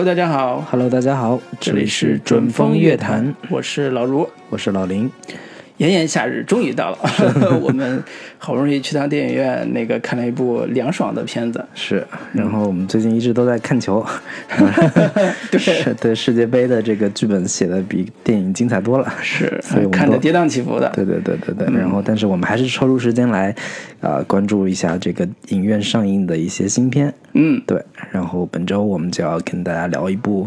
Hello，大家好，Hello，大家好，这里是准风乐坛，我是老卢。我是老林。炎炎夏日终于到了，我们好不容易去趟电影院，那个看了一部凉爽的片子。是，然后我们最近一直都在看球，是对世界杯的这个剧本写的比电影精彩多了，是，所以我们看着跌宕起伏的。对对对对对，然后但是我们还是抽出时间来，啊、关注一下这个影院上映的一些新片。嗯，对，然后本周我们就要跟大家聊一部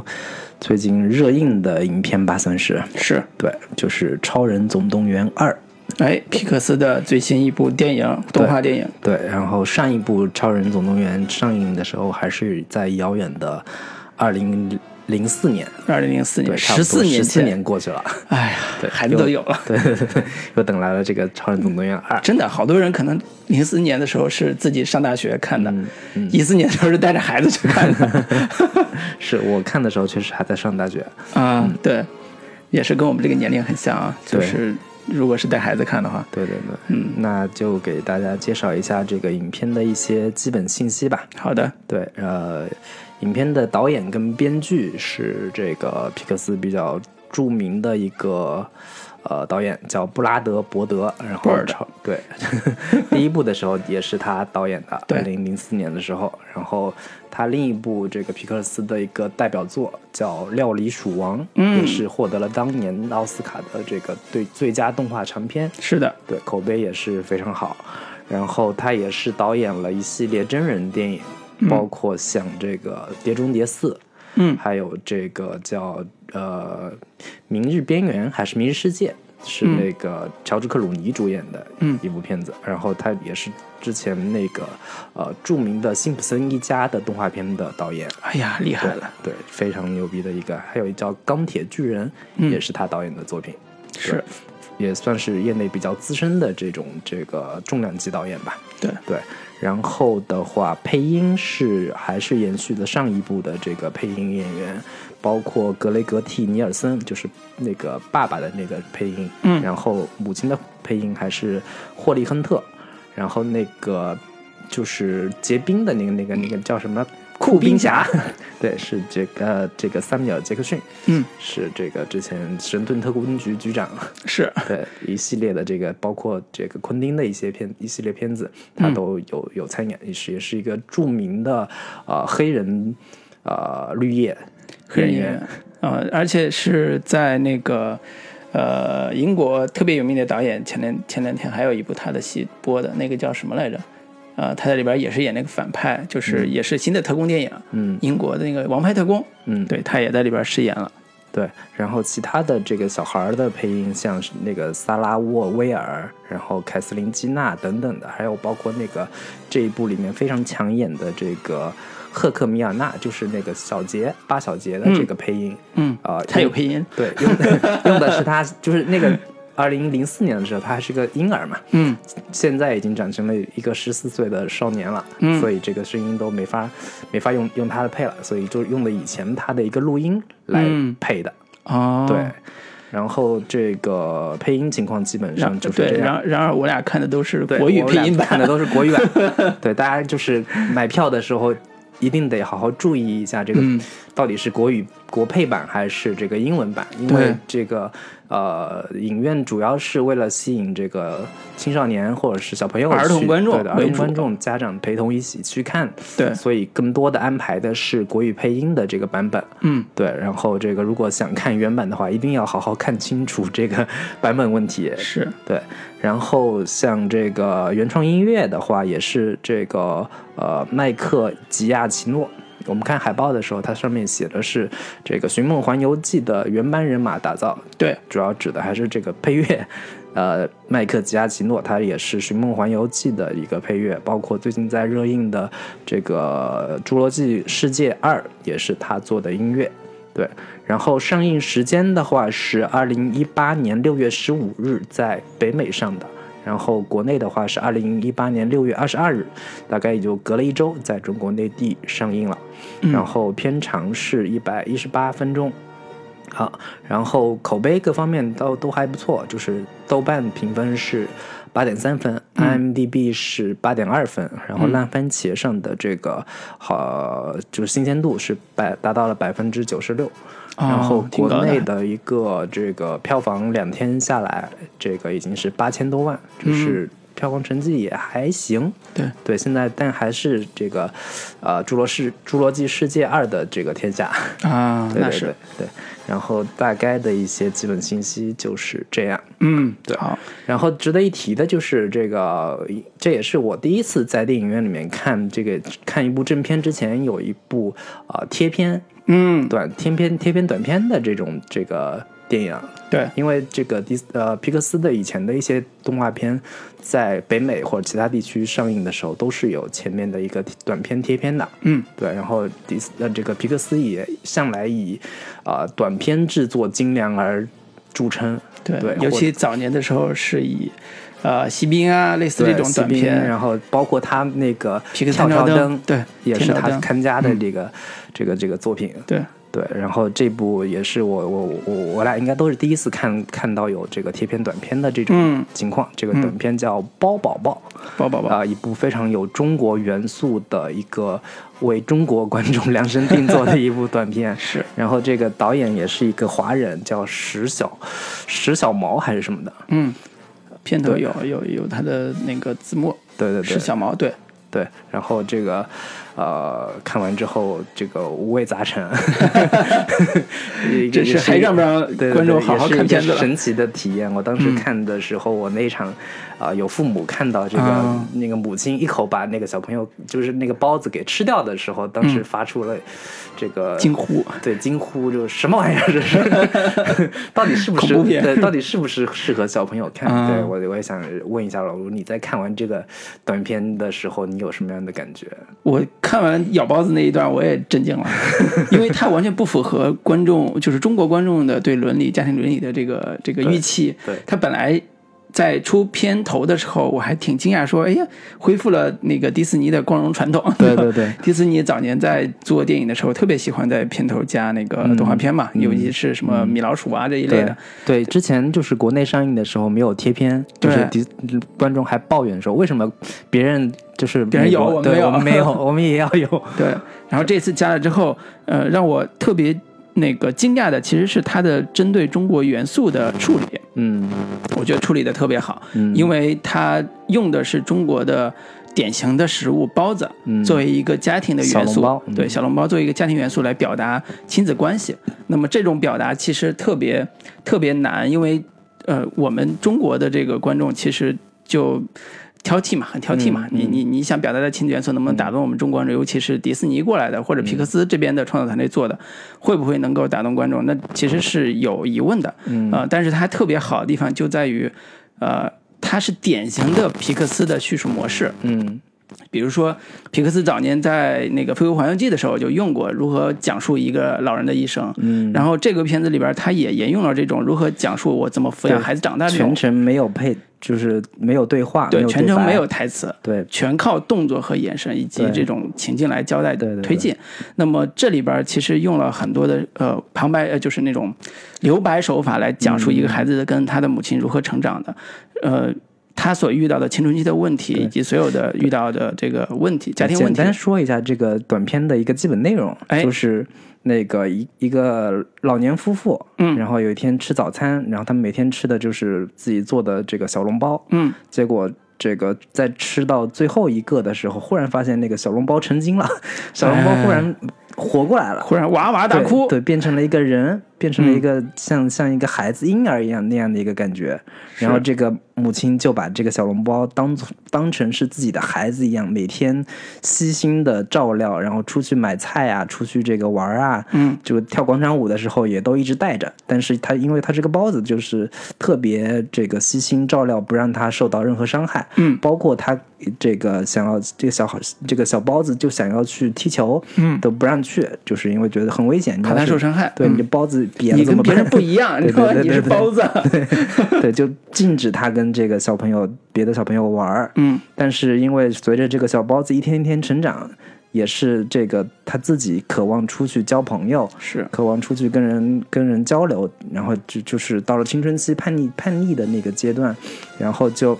最近热映的影片吧，算是是，对，就是《超人总动员二》。哎，皮克斯的最新一部电影，动画电影。对，然后上一部《超人总动员》上映的时候，还是在遥远的二零零四年，二零零四，年，十四年十四。年过去了，哎呀，对孩子都有了。对对对对，又等来了这个《超人总动员二》。真的，好多人可能零四年的时候是自己上大学看的，嗯一四年的时候是带着孩子去看的。是我看的时候确实还在上大学，啊，对，也是跟我们这个年龄很像啊，就是如果是带孩子看的话，对对对，嗯，那就给大家介绍一下这个影片的一些基本信息吧。好的，对，呃，影片的导演跟编剧是这个皮克斯比较著名的一个呃导演，叫布拉德·伯德。然后对，第一部的时候也是他导演的，对二零零四年的时候。然后他另一部这个皮克斯的一个代表作叫《料理鼠王》，嗯也是获得了当年奥斯卡的这个对最佳动画长片。是的，对，口碑也是非常好。然后他也是导演了一系列真人电影，包括像这个《碟中谍四》，嗯还有这个叫呃《明日边缘》还是《明日世界》，是那个乔治克鲁尼主演的嗯一部片子。然后他也是之前那个呃著名的辛普森一家的动画片的导演。哎呀，厉害了，对，非常牛逼的一个，还有一叫《钢铁巨人》，也是他导演的作品。是也算是业内比较资深的这种这个重量级导演吧。对，对，然后的话，配音是还是延续了上一部的这个配音演员，包括格雷格蒂尼尔森，就是那个爸爸的那个配音，嗯然后母亲的配音还是霍利亨特，然后那个就是结冰的那个那个那个叫什么？酷冰侠，对，是这个这个三米尔杰克逊，嗯，是这个之前神盾特工局局长，是。对一系列的这个，包括这个昆汀的一些片一系列片子，他都有有参演，也是也是一个著名的呃黑人呃绿叶黑人员，呃，而且是在那个呃英国特别有名的导演，前两前两天还有一部他的戏播的，那个叫什么来着？呃，他在里边也是演那个反派，就是也是新的特工电影，嗯英国的那个《王牌特工》，嗯，对他也在里边饰演了。对，然后其他的这个小孩的配音，像是那个萨拉沃威尔，然后凯瑟琳基娜等等的，还有包括那个这一部里面非常抢眼的这个赫克米尔纳，就是那个小杰八小杰的这个配音，嗯啊、他有配音，对，用的 用的是他，就是那个二零零四年的时候，他还是个婴儿嘛，嗯，现在已经长成了一个十四岁的少年了，嗯。所以这个声音都没法没法用用他的配了，所以就用了以前他的一个录音来嗯。配的，哦，对。然后这个配音情况基本上就是，这样。然然而我俩看的都是对国语配音版看的都是国语版。对，大家就是买票的时候一定得好好注意一下这个嗯。到底是国语国配版还是这个英文版，因为这个呃影院主要是为了吸引这个青少年或者是小朋友儿童观众对的儿童观众家长陪同一起去看，对所以更多的安排的是国语配音的这个版本。嗯，对，然后这个如果想看原版的话，一定要好好看清楚这个 版本问题。是对，然后像这个原创音乐的话，也是这个呃麦克吉亚奇诺。我们看海报的时候，它上面写的是这个《寻梦环游记》的原班人马打造，对，主要指的还是这个配乐。呃，麦克吉亚奇诺他也是《寻梦环游记》的一个配乐，包括最近在热映的这个《侏罗纪世界二》也是他做的音乐。对，然后上映时间的话是二零一八年六月十五日在北美上的，然后国内的话是二零一八年六月二十二日，大概也就隔了一周，在中国内地上映了。然后片长是一百一十八分钟，好，然后口碑各方面都都还不错，就是豆瓣评分是八点三分，IMDB 是八点二分，然后烂番茄上的这个好就是新鲜度是百达到了百分之九十六。哦然后国内的一个这个票房两天下来，这个已经是八千多万，就是票房成绩也还行。对对，现在但还是这个呃《侏罗世侏罗纪世界二》的这个天下。啊，对对那是对对，然后大概的一些基本信息就是这样。嗯，对。好，然后值得一提的就是这个，这也是我第一次在电影院里面看这个看一部正片之前有一部啊、呃贴片嗯，短贴片贴片短片的这种这个电影，对，因为这个迪斯呃皮克斯的以前的一些动画片，在北美或者其他地区上映的时候，都是有前面的一个短片贴片的。嗯，对，然后迪斯呃这个皮克斯也向来以啊、短片制作精良而著称。对，对尤其早年的时候是以呃锡兵啊类似这种短片，然后包括他那个皮克斯跳跳灯灯，对也是他看家的这个、这个这个作品。对，对，然后这部也是我我我我俩应该都是第一次看看到有这个贴片短片的这种嗯情况。这个短片叫《包宝宝》包宝宝，啊、一部非常有中国元素的一个为中国观众量身定做的一部短片。是，然后这个导演也是一个华人，叫石小石小毛还是什么的。嗯，片头有有有他的那个字幕，对对对石，小毛，对，对，然后这个呃，看完之后这个五味杂陈，这是还让不让观众好好看片子？神奇的体验。我当时嗯看的时候，我那一场啊、有父母看到这个、啊那个母亲一口把那个小朋友就是那个包子给吃掉的时候，当时嗯发出了这个惊呼，对惊呼，就是什么玩意儿这是？到底是不是对？到底是不是适合小朋友看？啊对我我也想问一下老卢，你在看完这个短片的时候，你有什么样的感觉？我看完咬包子那一段，我也震惊了，因为它完全不符合观众，就是中国观众的对伦理、家庭伦理的这个这个预期。对它本来在出片头的时候，我还挺惊讶，说：“哎呀，恢复了那个迪士尼的光荣传统。”对对对。迪士尼早年在做电影的时候，特别喜欢在片头加那个动画片嘛，嗯。尤其是什么米老鼠啊这一类的。对，之前就是国内上映的时候没有贴片，就是迪观众还抱怨说，为什么别人就是别人有我们没有。我们没有，我们也要有。对，然后这次加了之后，呃，让我特别那个惊讶的其实是它的针对中国元素的处理，嗯我觉得处理的特别好，嗯因为它用的是中国的典型的食物包子，嗯作为一个家庭的元素对小笼包作为一个家庭元素来表达亲子关系。那么这种表达其实特别特别难，因为呃，我们中国的这个观众其实就。挑剔嘛，很挑剔嘛。嗯你你你想表达的亲子元素能不能打动我们中国人，尤其是迪士尼过来的或者皮克斯这边的创作团队做的，会不会能够打动观众？那其实是有疑问的。嗯呃，但是它特别好的地方就在于，呃，它是典型的皮克斯的叙述模式。嗯比如说，皮克斯早年在那个《飞屋环游记》的时候就用过如何讲述一个老人的一生，嗯，然后这个片子里边，它也沿用了这种如何讲述我怎么抚养孩子长大这种全，程没有配，就是没有对话，没对，全程没有台词，对全靠动作和眼神以及这种情境来交代对对对推进。那么这里边其实用了很多的呃旁白，呃就是那种留白手法来讲述一嗯个孩子跟他的母亲如何成长的，呃。他所遇到的青春期的问题，以及所有的遇到的这个问题、家庭问题简，单说一下这个短片的一个基本内容，哎就是那个一一个老年夫妇，嗯。然后有一天吃早餐，然后他们每天吃的就是自己做的这个小笼包，嗯，结果这个在吃到最后一个的时候，忽然发现那个小笼包成精了，小笼包忽然活过来了。忽然哇哇大哭，对，对，变成了一个人，变成了一个像、像一个孩子婴儿一样那样的一个感觉。然后这个母亲就把这个小笼包当做当成是自己的孩子一样，每天悉心的照料，然后出去买菜啊，出去这个玩啊，嗯，就跳广场舞的时候也都一直带着。但是他因为他这个包子就是特别这个悉心照料，不让他受到任何伤害。嗯包括他这个想要这个小孩这个小包子就想要去踢球，嗯都不让去，就是因为觉得很危险，你怕他受伤害。对，嗯你这包子瘪了你？跟别人不一样，你知道吗？对对对你是包子。对，就禁止他跟这个小朋友、别的小朋友玩儿。嗯但是因为随着这个小包子一天一天成长，也是这个他自己渴望出去交朋友，是渴望出去跟人跟人交流，然后就就是到了青春期叛逆叛逆的那个阶段，然后就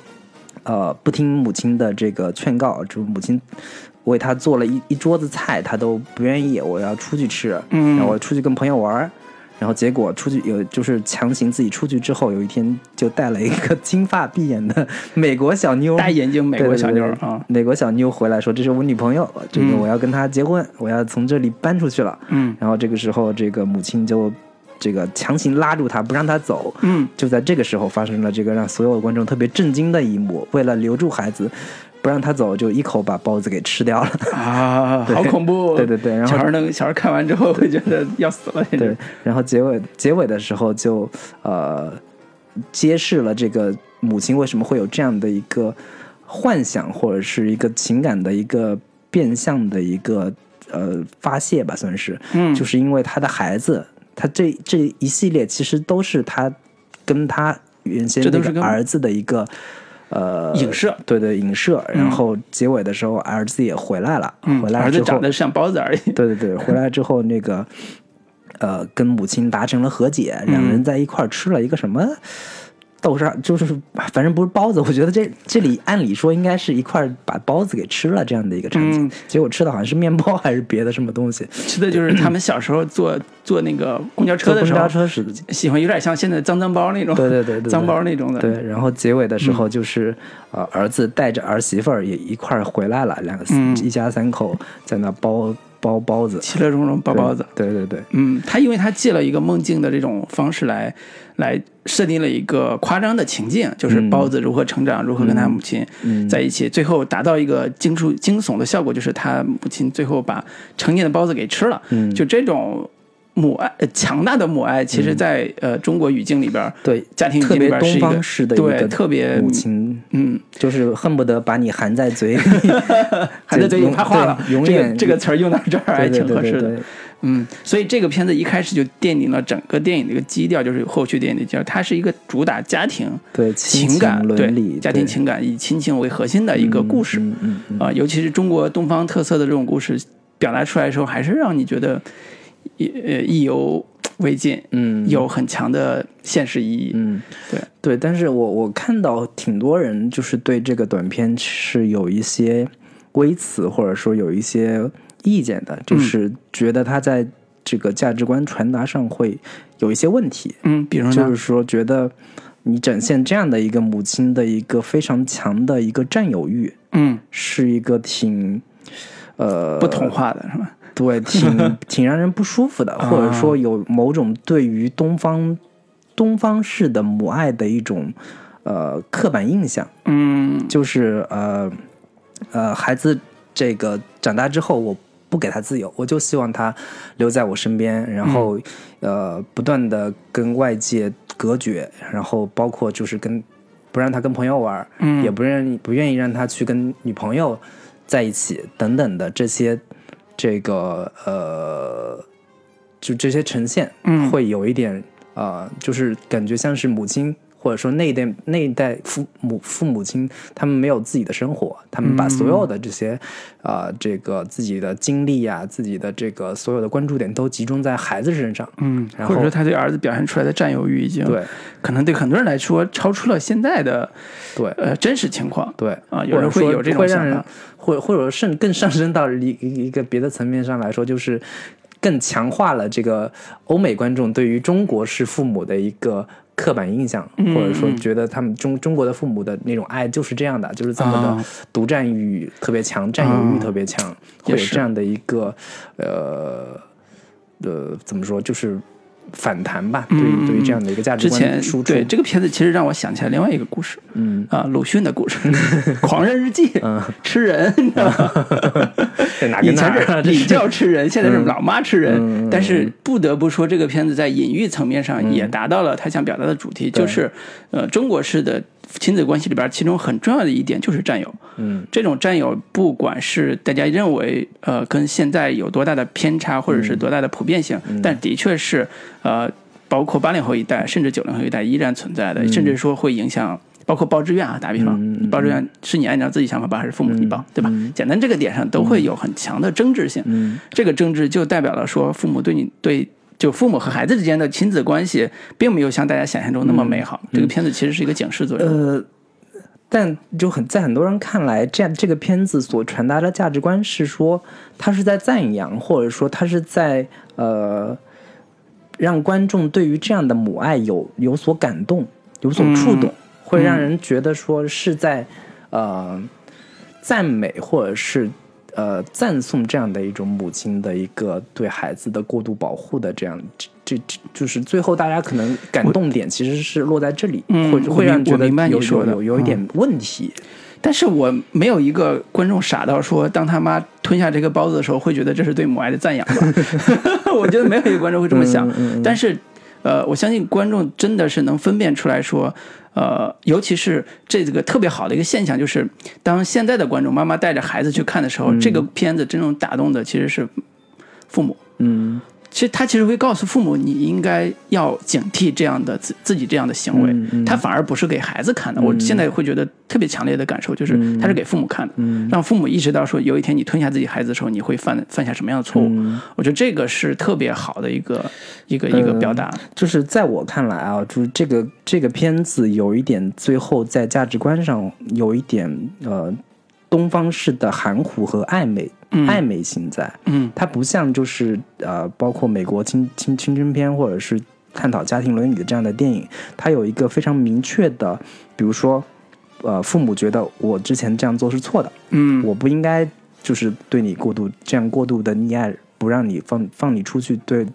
呃不听母亲的这个劝告，就母亲为他做了一一桌子菜，他都不愿意，我要出去吃，嗯然后我出去跟朋友玩儿。然后结果出去有就是强行自己出去之后，有一天就带了一个金发碧眼的美国小妞，大眼睛美国小妞美国小妞回来说：“这是我女朋友，这个嗯我要跟她结婚，我要从这里搬出去了。”嗯然后这个时候，这个母亲就这个强行拉住他，不让他走。嗯，就在这个时候，发生了这个让所有的观众特别震惊的一幕。为了留住孩子，不让他走，就一口把包子给吃掉了。啊，好恐怖！对对对然后小孩能小孩看完之后会觉得要死了，对，然后结尾结尾的时候就呃揭示了这个母亲为什么会有这样的一个幻想，或者是一个情感的一个变相的一个呃发泄吧，算是。嗯，就是因为他的孩子，他这这一系列其实都是他跟他原先这都是儿子的一个呃影射，对对影射。然后结尾的时候，儿子也回来了，嗯回来之后儿子长，得像包子而已。对对对，回来之后那个呃跟母亲达成了和解，两嗯人在一块儿吃了一个什么。豆沙就是，反正不是包子，我觉得这这里按理说应该是一块把包子给吃了这样的一个场景，嗯结果吃的好像是面包还是别的什么东西。吃的就是他们小时候坐坐那个公交车的时候公交，车时的喜欢有点像现在脏脏包那种，对对对对对 脏包那种的。对，然后结尾的时嗯候就是，呃，儿子带着儿媳妇儿也一块儿回来了，两个、嗯一家三口在那包包包子，其乐融融包包子。对对对，嗯，他因为他借了一个梦境的这种方式来来设定了一个夸张的情境，就是嗯。包子如何成长，如何跟他母亲嗯。在一起，最后达到一个惊出惊悚的效果，就是他母亲最后把成年的包子给吃了。嗯。就这种母爱，呃强大的母爱，其实在，呃中国语境里边儿，对，家庭语特别境里边是一东方个式的一对个特别母亲，嗯，就是恨不得把你含在嘴里，含在嘴里 永怕化了，永远这个这个词儿用到这儿还挺合适的。对对对对，嗯，所以这个片子一开始就奠定了整个电影的一个基调，就是后续电影的基调，它是一个主打家庭对情感、伦理对家庭情感以亲情为核心的一个故事。嗯嗯嗯。啊、尤其是中国东方特色的这种故事表达出来的时候，还是让你觉得意呃意犹未尽，嗯，有很强的现实意义。嗯，对对，但是我我看到挺多人就是对这个短片是有一些微词，或者说有一些意见的，嗯就是觉得他在这个价值观传达上会有一些问题，嗯，比如，就是说觉得你展现这样的一个母亲的一个非常强的一个占有欲，嗯，是一个挺呃不同化的是吧？对，挺挺让人不舒服的，或者说有某种对于东方东方式的母爱的一种呃刻板印象，嗯。就是呃呃孩子这个长大之后我。不给他自由，我就希望他留在我身边，然后、呃不断的跟外界隔绝，然后包括就是跟不让他跟朋友玩，嗯。也不愿意不愿意让他去跟女朋友在一起等等的这些这个呃，就这些呈现，嗯。会有一点呃，就是感觉像是母亲或者说那一代那一代父母父母亲，他们没有自己的生活，他们把所有的这些啊、呃这个自己的精力啊，自己的这个所有的关注点都集中在孩子身上，嗯，然后或者说他对儿子表现出来的占有欲已经对可能对很多人来说超出了现在的对。呃真实情况。对啊有人会有这种想法，或或者甚更上升到一一一个别的层面上来说，就是更强化了这个欧美观众对于中国式父母的一个刻板印象，嗯或者说嗯觉得他们中中国的父母的那种爱就是这样的，就是这么的啊。独占欲特别强，占有欲特别强，会有这样的一个呃呃怎么说，就是反弹吧，对于对于这样的一个价值嗯之前观输出。对，这个片子其实让我想起来另外一个故事嗯。啊，鲁迅的故事，《狂人日记》嗯，吃人，你知道吗？在哪跟以前？是礼教吃人，现在是嗯。老妈吃人。但是不得不说，这个片子在隐喻层面上嗯。也达到了他想表达的主题，就是呃中国式的亲子关系里边，其中很重要的一点就是占有。嗯。这种占有，不管是大家认为呃跟现在有多大的偏差，或者嗯是多大的普遍性，但的确是呃包括八零后一代甚至九零后一代依然存在的，甚至说会影响包括报志愿啊，打比方，嗯报志愿是你按照自己想法报还是父母你报，对吧？简单这个点上都会有很强的争执性。嗯。这个争执就代表了说，父母对你对就父母和孩子之间的亲子关系，并没有像大家想象中那么美好。这个片子其实是一个警示作用。呃，但就很在很多人看来，这样这个片子所传达的价值观是说，他是在赞扬，或者说他是在呃让观众对于这样的母爱有有所感动，有所触动，会让人觉得说是在呃赞美或者是。呃，赞颂这样的一种母亲的一个对孩子的过度保护的这样，这这这就是最后大家可能感动点其实是落在这里，嗯会我会让人觉得明我明白你有说的有有一点问题。但是我没有一个观众傻到说，当他妈吞下这个包子的时候，会觉得这是对母爱的赞扬吧？我觉得没有一个观众会这么想。但是，呃，我相信观众真的是能分辨出来说，呃，尤其是这个特别好的一个现象，就是当现在的观众妈妈带着孩子去看的时候，这个片子真正打动的其实是父母。嗯其实他其实会告诉父母，你应该要警惕这样的自自己这样的行为。嗯嗯他反而不是给孩子看的。我现在会觉得特别强烈的感受就是，他是给父母看的，嗯让父母意识到说，有一天你吞下自己孩子的时候，你会犯犯下什么样的错误。嗯我觉得这个是特别好的一个一个一个表达。就是在我看来啊，就是这个这个片子有一点最后在价值观上有一点呃东方式的含糊和暧昧、暧昧性在。嗯。它不像就是呃，包括美国青青青春片或者是探讨家庭伦理的这样的电影，它有一个非常明确的，比如说，呃，父母觉得我之前这样做是错的，嗯。我不应该就是对你过度这样过度的溺爱，不让你放放你出去对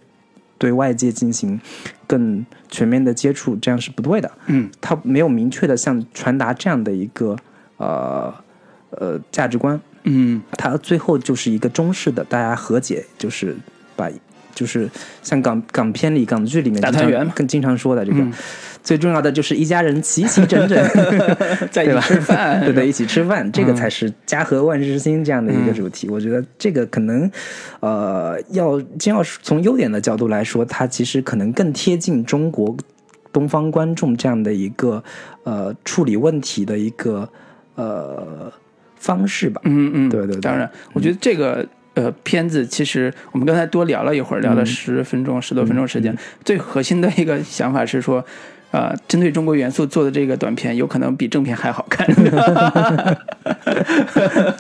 对外界进行更全面的接触，这样是不对的。嗯。他没有明确的像传达这样的一个呃呃价值观，嗯它最后就是一个中式的，大家和解，就是把就是像港港片里港剧里面大团圆嘛。更经常说的这个，嗯。最重要的就是一家人齐齐整整，在一起吃饭，对对，一起吃饭，这个嗯才是家和万事兴这样的一个主题。我觉得这个可能，呃，要真要是从优点的角度来说，它其实可能更贴近中国东方观众这样的一个呃处理问题的一个呃方式吧。嗯嗯，对对对当然，我觉得这个。呃，片子其实我们刚才多聊了一会儿，聊了十分钟、十多分钟时间。最核心的一个想法是说，呃，针对中国元素做的这个短片，有可能比正片还好看。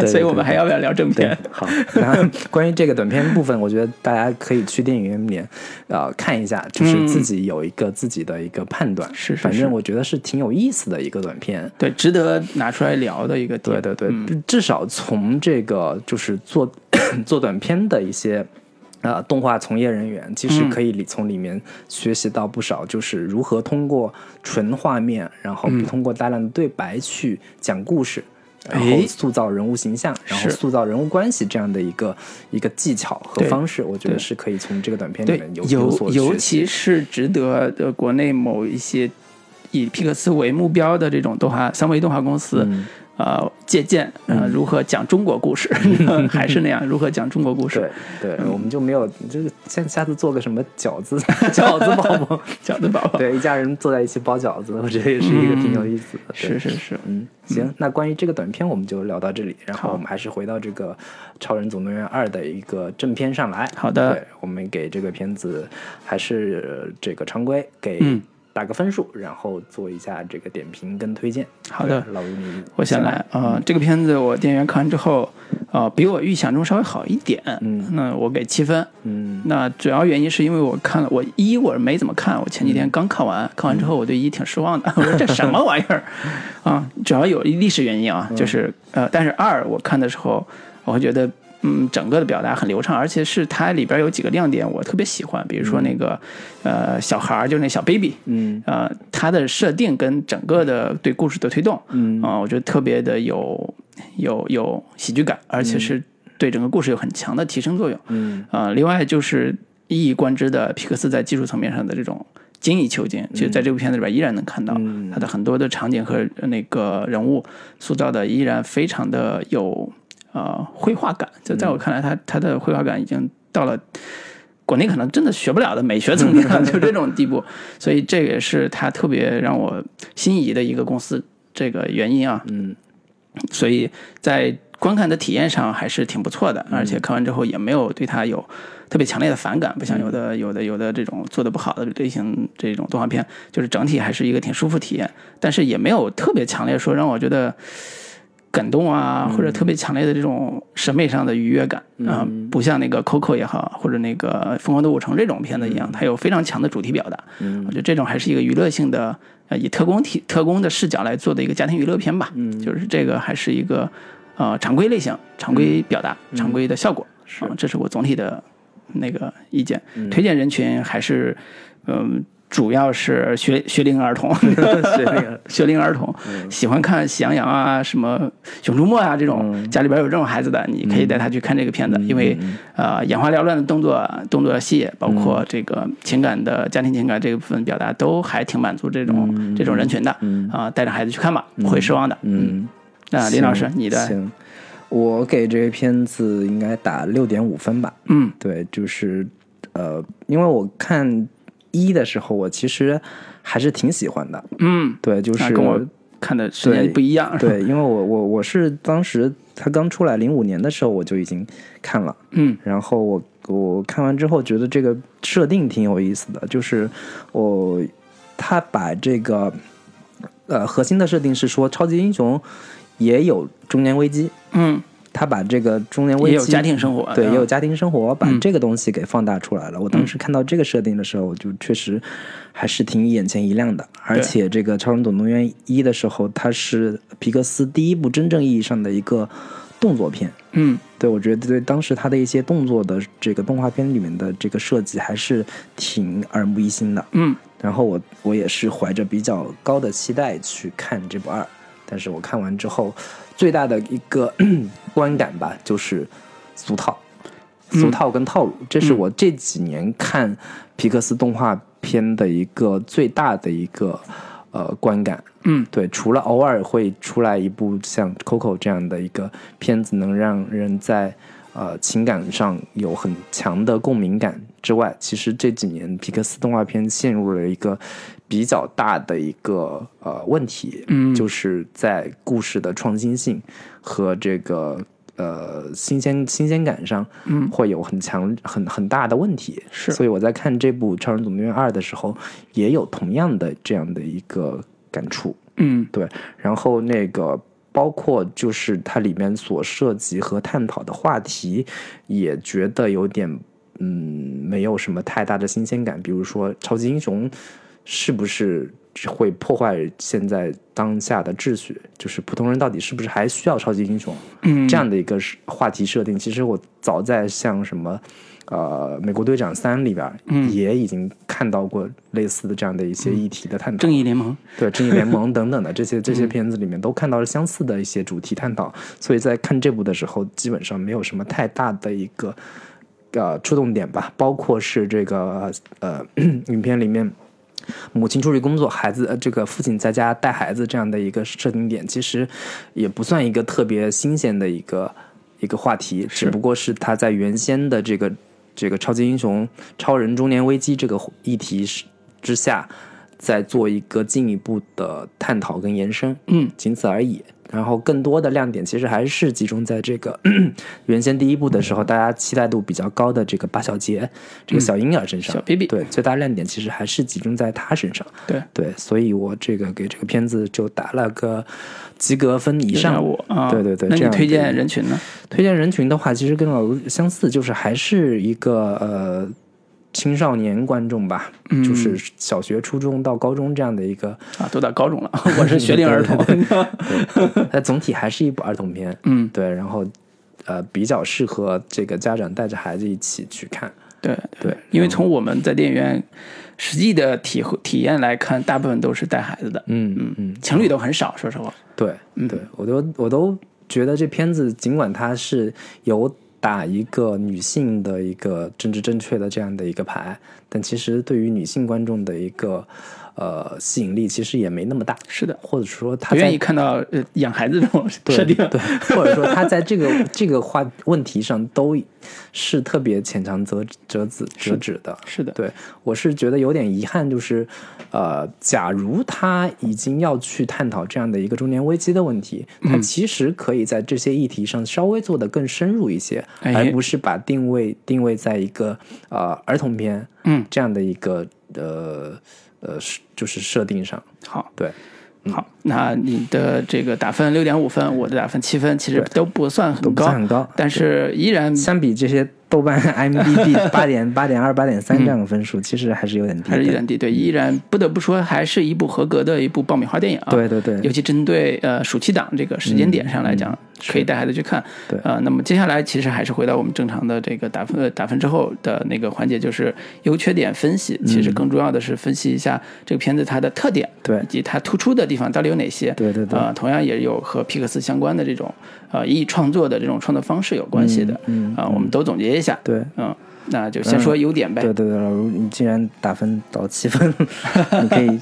所以我们还要不要聊正片？，好。然后关于这个短片部分，我觉得大家可以去电影院里面呃看一下，就是自己有一个自己的一个判断。嗯是是反正我觉得是挺有意思的一个短片。对，值得拿出来聊的一个点。对对对，至少从这个就是做 做短片的一些。呃，动画从业人员其实可以里从里面学习到不少，就是如何通过纯画面，然后不通过大量的对白去讲故事，然后哎塑造人物形象，然后塑造人物关系这样的一个一个技巧和方式，我觉得是可以从这个短片里面有，所尤学习其是值得呃国内某一些以皮克斯为目标的这种动画三维动画公司，嗯呃，借鉴呃如何讲中国故事，还是那样如何讲中国故事。对，对，我们就没有就是下下次做个什么饺子 饺子宝宝，饺子宝宝，对，一家人坐在一起包饺子，我觉得也是一个挺有意思的。对。是是是，嗯，行，那关于这个短片我们就聊到这里，然后我们还是回到这个《超人总动员二》的一个正片上来。好的。对，我们给这个片子还是呃这个常规给嗯打个分数，然后做一下这个点评跟推荐。好的老吴你我先来啊、呃这个片子我电影院看完之后，呃，比我预想中稍微好一点，嗯那我给七分。嗯那主要原因是因为我看了，我一我是没怎么看，我前几天刚看完，看完之后我对一挺失望的，我说这什么玩意儿 啊？主要有历史原因啊，就是呃，但是二我看的时候，我会觉得。嗯，整个的表达很流畅，而且是它里边有几个亮点我特别喜欢，比如说那个、呃小孩儿，就是那小 baby，嗯。呃，它的设定跟整个的对故事的推动，嗯。啊、我觉得特别的有有有喜剧感，而且是对整个故事有很强的提升作用。嗯。啊、另外就是一以贯之的皮克斯在技术层面上的这种精益求精，其实在这部片子里边依然能看到嗯。它的很多的场景和那个人物塑造的依然非常的有呃绘画感。就在我看来，他他的绘画感已经到了。国内可能真的学不了的美学层面了，就这种地步，所以这也是他特别让我心仪的一个公司这个原因啊，嗯，所以在观看的体验上还是挺不错的，嗯而且看完之后也没有对它有特别强烈的反感，不像有的有的有的这种做的不好的类型这种动画片，就是整体还是一个挺舒服体验，但是也没有特别强烈说让我觉得。感动啊，或者特别强烈的这种审美上的愉悦感啊、不像那个 Coco 也好，或者那个《疯狂动物城》这种片子一样，它有非常强的主题表达。我觉得这种还是一个娱乐性的，呃，以特工体特工的视角来做的一个家庭娱乐片吧。嗯，就是这个还是一个呃常规类型、常规表达、常规的效果。啊，这是我总体的那个意见。推荐人群还是嗯。主要是学学龄儿童，学 龄学龄儿童、喜欢看《喜羊羊》啊、什么《熊出没》啊这种，家里边有这种孩子的，你可以带他去看这个片子，因为呃眼花缭乱的动作动作戏，包括这个情感的家庭情感这个部分表达，都还挺满足这种、这种人群的啊、带着孩子去看吧，不会失望的。嗯，那林老师，你的？行，我给这个片子应该打六点五分吧。嗯。对，就是呃，因为我看一的时候，我其实还是挺喜欢的。嗯，对，就是那跟我看的时间不一样。对，因为我我我是当时他刚出来零五年的时候我就已经看了，嗯然后我我看完之后觉得这个设定挺有意思的，就是我他把这个呃核心的设定是说超级英雄也有中年危机，嗯，他把这个中年危机也有家庭生活，对，也有家庭生活，把嗯这个东西给放大出来了。我当时看到这个设定的时候，我就确实还是挺眼前一亮的。而且这个《超人总动员一》的时候，它是皮克斯第一部真正意义上的一个动作片。嗯对，我觉得对当时他的一些动作的这个动画片里面的这个设计还是挺耳目一新的。嗯然后我我也是怀着比较高的期待去看这部二，但是我看完之后，最大的一个 观感吧，就是俗套、俗套跟套路，这是我这几年看皮克斯动画片的一个最大的一个呃观感。嗯对，除了偶尔会出来一部像《Coco》这样的一个片子，能让人在呃情感上有很强的共鸣感之外，其实这几年皮克斯动画片陷入了一个比较大的一个呃问题，嗯就是在故事的创新性和这个呃新鲜新鲜感上，嗯会有很强很很大的问题。是所以我在看这部《超人总动员二》的时候，也有同样的这样的一个感触。嗯对，然后那个包括就是它里面所涉及和探讨的话题，也觉得有点嗯没有什么太大的新鲜感。比如说超级英雄是不是会破坏现在当下的秩序？就是普通人到底是不是还需要超级英雄？嗯，这样的一个是话题设定，其实我早在像什么。呃，美国队长三里边嗯也已经看到过类似的这样的一些议题的探讨，正义联盟，对《正义联盟 》等等的这些这些片子里面都看到了相似的一些主题探讨，所以在看这部的时候，基本上没有什么太大的一个呃触动点吧，包括是这个呃 影片里面。母亲出去工作，孩子呃，这个父亲在家带孩子这样的一个设定点，其实也不算一个特别新鲜的一个一个话题，只不过是他在原先的这个这个超级英雄、超人中年危机这个议题是之下，在做一个进一步的探讨跟延伸，嗯，仅此而已。然后更多的亮点其实还是集中在这个 原先第一部的时候，大家期待度比较高的这个八小节这个小婴儿身上，小 baby 对，最大亮点其实还是集中在他身上。对，对，所以我这个给这个片子就打了个及格分以上。我啊，对对对那你推荐人群呢？推荐人群的话，其实跟老卢相似，就是还是一个呃青少年观众吧，嗯。就是小学、初中到高中这样的一个，啊，都到高中了，我是学龄儿童。它 总体还是一部儿童片，嗯，对，然后呃比较适合这个家长带着孩子一起去看，对对，因为从我们在电影院实际的体会体验来看，大部分都是带孩子的，嗯嗯嗯，情侣都很少，说实话。对对，我都我都觉得这片子尽管它是有打一个女性的一个政治正确的这样的一个牌，但其实对于女性观众的一个呃吸引力其实也没那么大，是的，或者说他不愿在意看到呃养孩子这种 设定。对，或者说他在这个 这个话问题上都是特别浅尝辄辄止辄止的。是的，对我是觉得有点遗憾，就是呃，假如他已经要去探讨这样的一个中年危机的问题，他嗯其实可以在这些议题上稍微做得更深入一些，哎。而不是把定位定位在一个呃儿童片嗯。这样的一个呃呃是就是设定上。好，对，好，那你的这个打分六点五分，我的打分七分，其实都不算很高，算很高但是依然相比这些豆瓣 IMDB 八点八点二、八点三这样的分数，其实还是有点低。还是有点低，对，依然不得不说，还是一部合格的一部爆米花电影啊。对对对尤其针对呃暑期档这个时间点上来讲，可以带孩子去看。对呃，那么接下来其实还是回到我们正常的这个打分呃打分之后的那个环节，就是优缺点分析。其实更重要的是分析一下这个片子它的特点，对以及它突出的地方到底有哪些。对对对呃，同样也有和皮克斯相关的这种呃以创作的这种创作方式有关系的。嗯啊、我们都总结一下。对嗯，那就先说优点呗。对对对，老卢，你既然打分到七分，你可以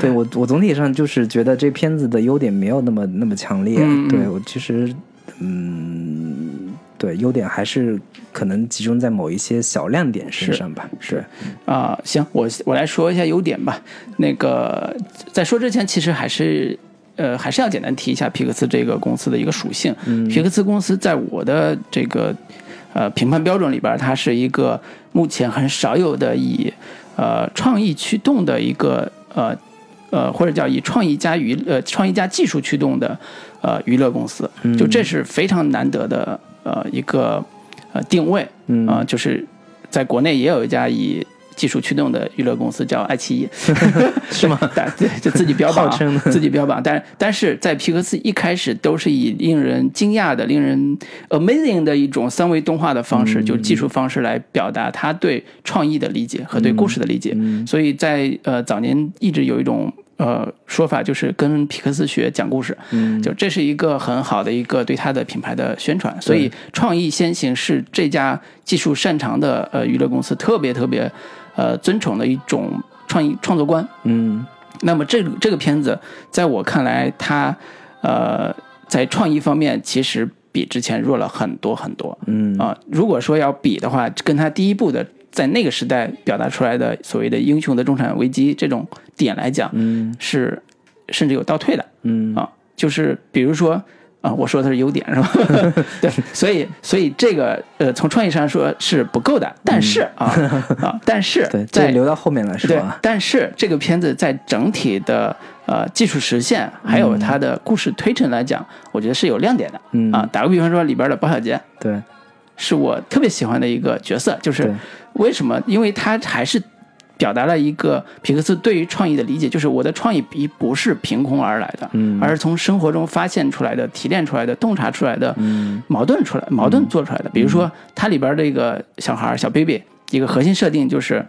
对我我总体上就是觉得这片子的优点没有那么那么强烈。对我其实嗯，对优点还是可能集中在某一些小亮点身上吧。是啊、行，我我来说一下优点吧。那个在说之前，其实还是呃还是要简单提一下皮克斯这个公司的一个属性。皮克斯公司在我的这个呃评判标准里边，它是一个目前很少有的以呃创意驱动的一个呃呃或者叫以创意加娱呃创意加技术驱动的呃娱乐公司，就这是非常难得的呃一个呃定位，嗯。啊、就是在国内也有一家以技术驱动的娱乐公司叫爱奇艺，是吗？但对，就自己标榜、自己标榜，但但是在皮克斯一开始都是以令人惊讶的、令人 amazing 的一种三维动画的方式，就技术方式来表达他对创意的理解和对故事的理解。所以在呃早年一直有一种呃说法，就是跟皮克斯学讲故事，嗯。就这是一个很好的一个对他的品牌的宣传。所以创意先行是这家技术擅长的呃娱乐公司特别特别呃尊崇的一种创意创作观。嗯那么这个这个片子，在我看来，它呃在创意方面其实比之前弱了很多很多嗯啊、如果说要比的话，跟它第一部的在那个时代表达出来的所谓的英雄的中产危机这种点来讲，嗯是甚至有倒退的嗯啊。就是比如说啊，我说的是优点是吧？对，所以所以这个呃，从创意上说是不够的，但是啊啊，但是 对，再留到后面来说对啊。，但是这个片子在整体的呃技术实现，还有它的故事推陈来讲，我觉得是有亮点的。嗯啊，打个比方说，里边的包小杰对是我特别喜欢的一个角色，就是为什么？因为他还是表达了一个皮克斯对于创意的理解，就是我的创意并不是凭空而来的，嗯。而是从生活中发现出来的、提炼出来的、洞察出来的、嗯。矛盾出来、矛盾做出来的。比如说，它里边这个小孩小 baby，一个核心设定就是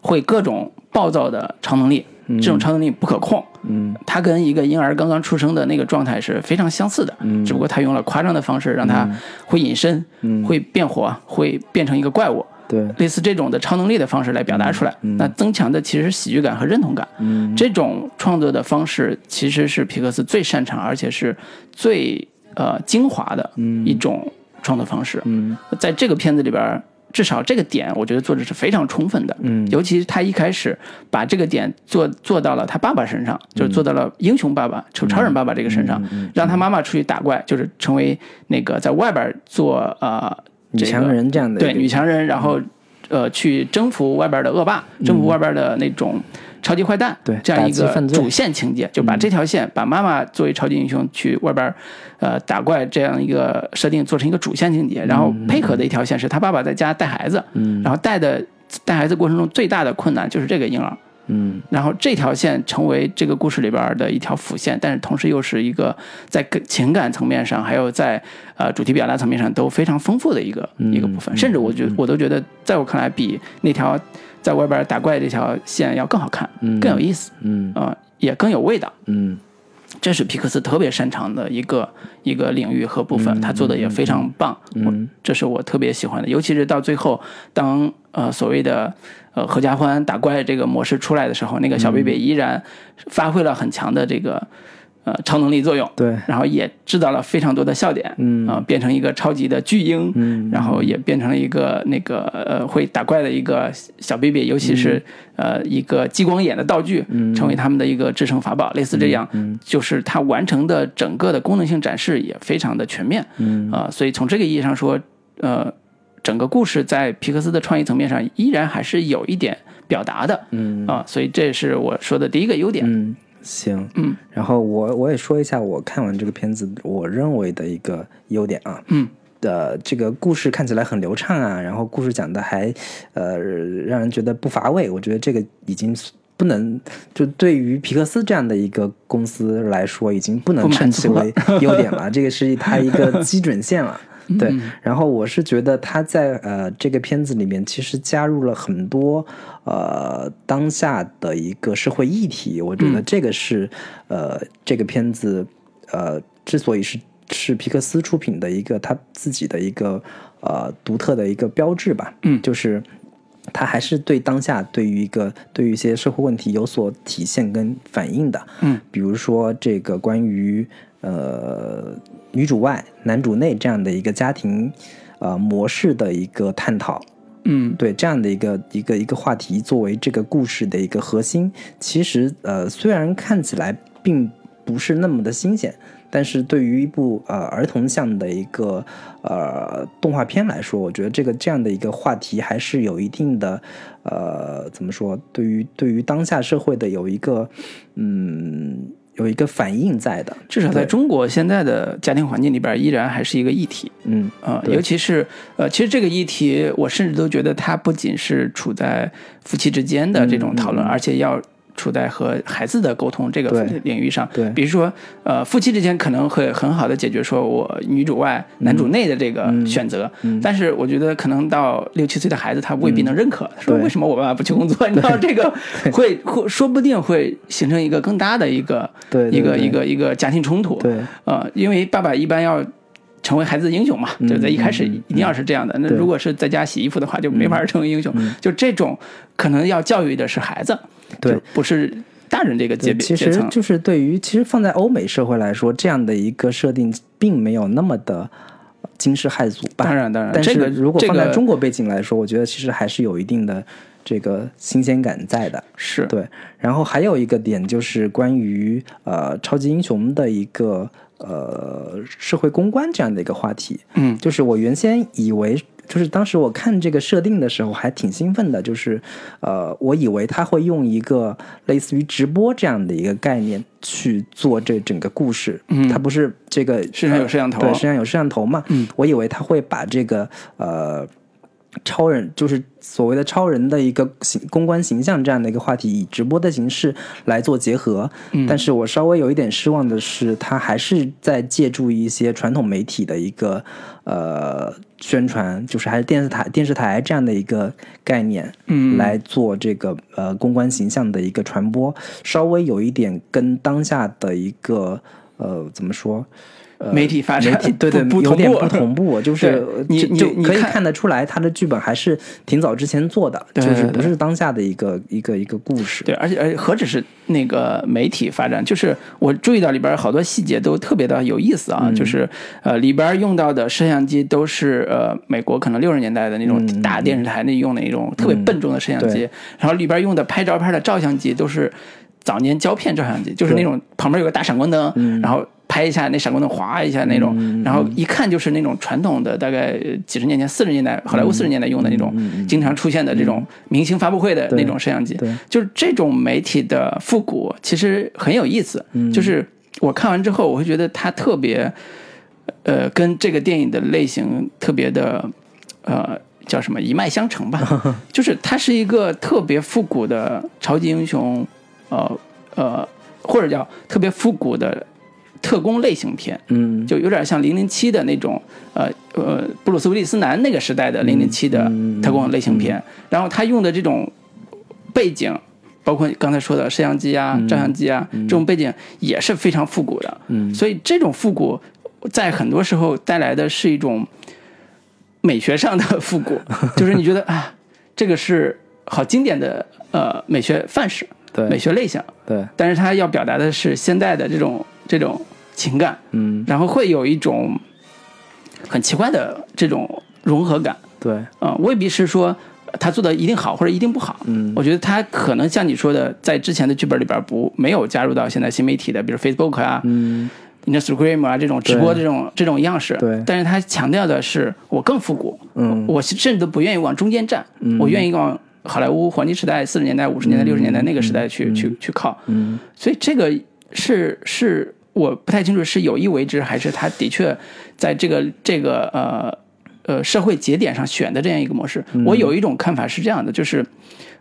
会各种暴躁的超能力，这种超能力不可控。嗯。它跟一个婴儿刚刚出生的那个状态是非常相似的，嗯。只不过他用了夸张的方式，让他会隐身、嗯。会变火、会变成一个怪物，对类似这种的超能力的方式来表达出来。那增强的其实是喜剧感和认同感。嗯这种创作的方式其实是皮克斯最擅长，而且是最呃精华的一种创作方式。嗯在这个片子里边，至少这个点，我觉得作者是非常充分的。嗯尤其是他一开始把这个点做做到了他爸爸身上，嗯就是做到了英雄爸爸、就超人爸爸这个身上，让他妈妈出去打怪，就是成为那个在外边做呃女这个强人这样的对女强人，然后呃去征服外边的恶霸，征服外边的那种超级坏蛋，对这样一个主线情节，就把这条线把妈妈作为超级英雄去外边呃打怪这样一个设定做成一个主线情节，然后配合的一条线是他爸爸在家带孩子，嗯。然后带的带孩子过程中最大的困难就是这个婴儿。嗯。然后这条线成为这个故事里边的一条辅线，但是同时又是一个在情感层面上，还有在呃主题表达层面上都非常丰富的一个、嗯一个部分，甚至我觉我都觉得，在我看来比那条在外边打怪这条线要更好看，嗯。更有意思，嗯。啊、也更有味道。嗯这是皮克斯特别擅长的一个一个领域和部分，他做的也非常棒。嗯这是我特别喜欢的，尤其是到最后，当呃所谓的呃合家欢打怪这个模式出来的时候，那个小贝贝依然发挥了很强的这个呃超能力作用，对，然后也制造了非常多的笑点，嗯啊、变成一个超级的巨婴，嗯然后也变成了一个那个呃会打怪的一个小 baby，尤其是、呃一个激光眼的道具，嗯成为他们的一个制胜法宝，类似这样，嗯就是它完成的整个的功能性展示也非常的全面，嗯啊、所以从这个意义上说，呃，整个故事在皮克斯的创意层面上依然还是有一点表达的，嗯啊、所以这是我说的第一个优点，嗯，行，嗯，然后我我也说一下我看完这个片子我认为的一个优点啊，嗯。的这个故事看起来很流畅啊，然后故事讲的还呃让人觉得不乏味，我觉得这个已经不能就对于皮克斯这样的一个公司来说，已经不能称其为优点了，这个是它一个基准线了。对，嗯。然后我是觉得他在呃这个片子里面其实加入了很多呃当下的一个社会议题，我嗯觉得这个是、呃这个片子呃之所以是是皮克斯出品的一个他自己的一个呃独特的一个标志吧，嗯。就是。他还是对当下对于一个对于一些社会问题有所体现跟反应的，嗯，比如说这个关于呃女主外男主内这样的一个家庭呃模式的一个探讨，嗯。对这样的一个一个一个话题作为这个故事的一个核心，其实呃虽然看起来并不是那么的新鲜，但是对于一部呃儿童向的一个呃动画片来说，我觉得这个这样的一个话题还是有一定的呃怎么说，对于对于当下社会的有一个嗯有一个反应在的，至少在中国现在的家庭环境里边，依然还是一个议题。嗯啊、对。尤其是呃，其实这个议题，我甚至都觉得它不仅是处在夫妻之间的这种讨论，而且要处在和孩子的沟通这个领域上。对。比如说呃，夫妻之间可能会很好的解决说我女主外男主内的这个嗯。选择，嗯。但是我觉得可能到六七岁的孩子他未必能认可，说为什么我爸爸不去工作？你知道这个会会说不定会形成一个更大的一个对一个一个一个家庭冲突。对。呃，因为爸爸一般要成为孩子的英雄嘛，嗯就在一开始嗯一定要是这样的。那如果是在家洗衣服的话，就没法成为英雄。就这种可能要教育的是孩子，对不是大人这个级，别其。实就是对于其实放在欧美社会来说，这样的一个设定并没有那么的惊世骇俗吧。当然当然但是如果放在中国背景来说，我觉得其实还是有一定的这个新鲜感在的。是对，然后还有一个点就是关于呃超级英雄的一个呃社会公关这样的一个话题。嗯就是我原先以为，就是当时我看这个设定的时候还挺兴奋的，就是呃，我以为他会用一个类似于直播这样的一个概念去做这整个故事。嗯他不是这个身上有摄像头对，身上有摄像头嘛。嗯，我以为他会把这个呃。超人就是所谓的超人的一个形公关形象这样的一个话题，以直播的形式来做结合。嗯但是我稍微有一点失望的是，他还是在借助一些传统媒体的一个呃宣传，就是还是电视台电视台这样的一个概念，嗯来做这个呃公关形象的一个传播，稍微有一点跟当下的一个呃怎么说？呃媒体发展对对不不有点同步不同步，就是你你就就你可以看得出来，他的剧本还是挺早之前做的，对就是不是当下的一个一个一个故事。对，而且而且何止是那个媒体发展，就是我注意到里边好多细节都特别的有意思嗯。啊，就是呃里边用到的摄像机都是呃美国可能六十年代的那种嗯。大电视台那用的那种特别笨重的摄像机，对然后里边用的拍照片的照相机都是早年胶片照相机，就是那种旁边有个大闪光灯，嗯。然后。拍一下那闪光灯，划一下那种，然后一看就是那种传统的，大概几十年前、四十年代、好莱坞四十年代用的那种，经常出现的这种明星发布会的那种摄像机。就是这种媒体的复古，其实很有意思。就是我看完之后，我会觉得它特别，呃，跟这个电影的类型特别的，呃，叫什么一脉相承吧。就是它是一个特别复古的超级英雄，呃呃，或者叫特别复古的特工类型片。嗯，就有点像零零七的那种，呃呃，布鲁斯威利斯南那个时代的零零七的嗯特工类型片，然后他用的这种背景，包括刚才说的摄像机啊、照相机啊，这种背景也是非常复古的，嗯。所以这种复古在很多时候带来的是一种美学上的复古，就是你觉得啊。这个是好经典的呃美学范式、对。美学类型，对，但是他要表达的是现代的这种这种情感，嗯。然后会有一种很奇怪的这种融合感。对，啊、未必是说他做的一定好或者一定不好。嗯。我觉得他可能像你说的，在之前的剧本里边不没有加入到现在新媒体的，比如 Facebook 啊、嗯。Instagram 啊这种直播这种这种样式。对。但是他强调的是我更复古，嗯。我甚至都不愿意往中间站，我愿意往好莱坞黄金时代、四十年代、五十年代、六十年代那个时代去、去去靠。嗯。所以这个是是我不太清楚是有意为之，还是他的确在这个这个呃呃社会节点上选的这样一个模式。我有一种看法是这样的，就是。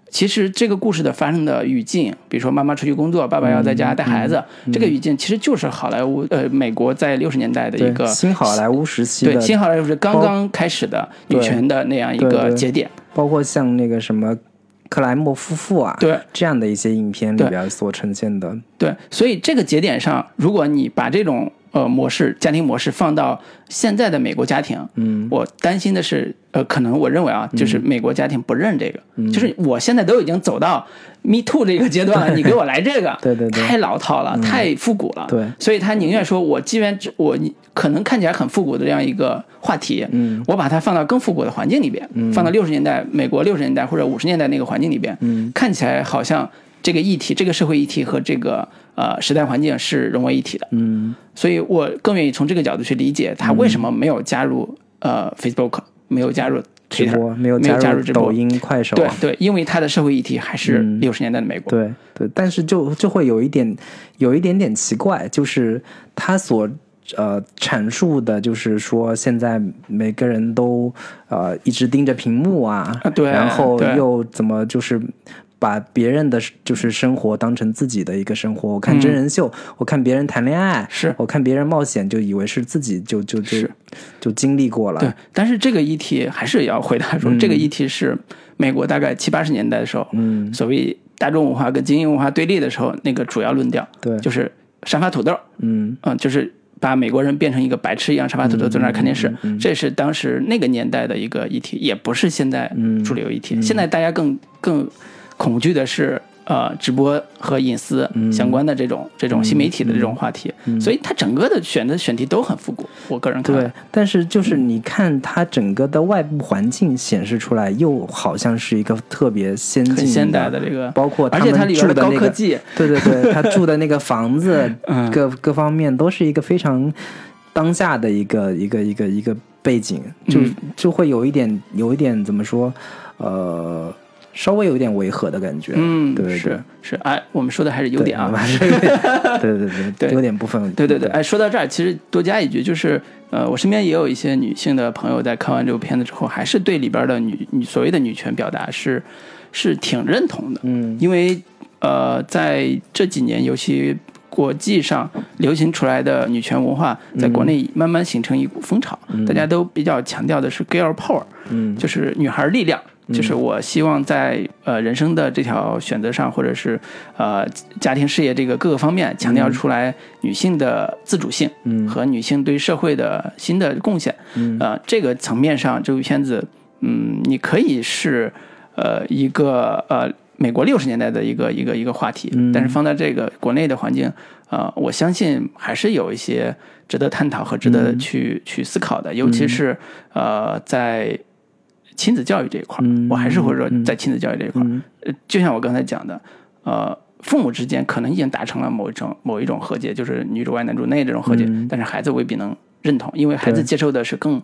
其实这个故事的发生的语境，比如说妈妈出去工作，爸爸要在家带孩子，这个语境其实就是好莱坞呃美国在六十年代的一，个新好莱坞时期，对新好莱坞是刚刚开始的女权的那样一个节点。包括像那个什么克莱默夫妇啊，对这样的一些影片里边所呈现的，对，所以这个节点上，如果你把这种呃模式家庭模式放到现在的美国家庭，嗯我担心的是，呃，可能我认为啊，就是美国家庭不认这个，嗯就是我现在都已经走到 Me Too 这个阶段了，你给我来这个，对对对。太老套了，太复古了，对。所以他宁愿说我既然我可能看起来很复古的这样一个话题，嗯，我把它放到更复古的环境里边，放到六十年代美国六十年代或者五十年代那个环境里边，嗯，看起来好像这个议题、这个社会议题和这个呃时代环境是融为一体的，嗯。所以我更愿意从这个角度去理解他为什么没有加入、呃 Facebook，没有加入直播没有加入抖音、快手啊，对对，因为它的社会议题还是六十年代的美国，对对，但是就就会有一点有一点点奇怪，就是他所呃阐述的，就是说现在每个人都呃一直盯着屏幕啊，啊对然后又怎么就是。把别人的就是生活当成自己的一个生活，我看真人秀，我看别人谈恋爱，嗯是。我看别人冒险，就以为是自己就就就是。就经历过了，对，但是这个议题还是要回答说，这个议题是美国大概七八十年代的时候，嗯，所谓大众文化跟精英文化对立的时候，那个主要论调，对。就是沙发土豆，嗯。嗯，就是把美国人变成一个白痴一样沙发土豆坐那儿看电视，这是当时那个年代的一个议题，也不是现在主流议题。现在大家更更恐惧的是。呃，直播和隐私相关的这种、这种新媒体的这种话题，所以它整个的选的选题都很复古。我个人看，对，但是就是你看它整个的外部环境显示出来，又好像是一个特别先进、很现代的这个，包括而且它里边的高科技，对对对，他住的那个房子，嗯各各方面都是一个非常当下的一个一个一个一个背景，就嗯就会有一点有一点怎么说，呃。稍微有一点违和的感觉，嗯，对对对。是是，哎，我们说的还是优点啊，对 对对对有点部分，对对对，哎，说到这儿，其实多加一句，就是呃，我身边也有一些女性的朋友在看完这部片子之后，还是对里边的女女所谓的女权表达是是挺认同的，嗯。因为呃，在这几年，尤其国际上流行出来的女权文化，在国内慢慢形成一股风潮，大家都比较强调的是 girl power，嗯。就是女孩力量。就是我希望在呃人生的这条选择上，或者是呃家庭事业这个各个方面，强调出来女性的自主性，嗯。和女性对社会的新的贡献，嗯。呃这个层面上，这部片子，嗯，你可以是呃一个呃美国六十年代的一个一个一个话题，嗯。但是放在这个国内的环境，呃，我相信还是有一些值得探讨和值得去、去思考的，尤其是呃在亲子教育这一块，嗯我还是会说在亲子教育这一块，就像我刚才讲的，呃。父母之间可能已经达成了某一种某一种和解，就是女主外男主内这种和解，嗯但是孩子未必能认同，因为孩子接受的是更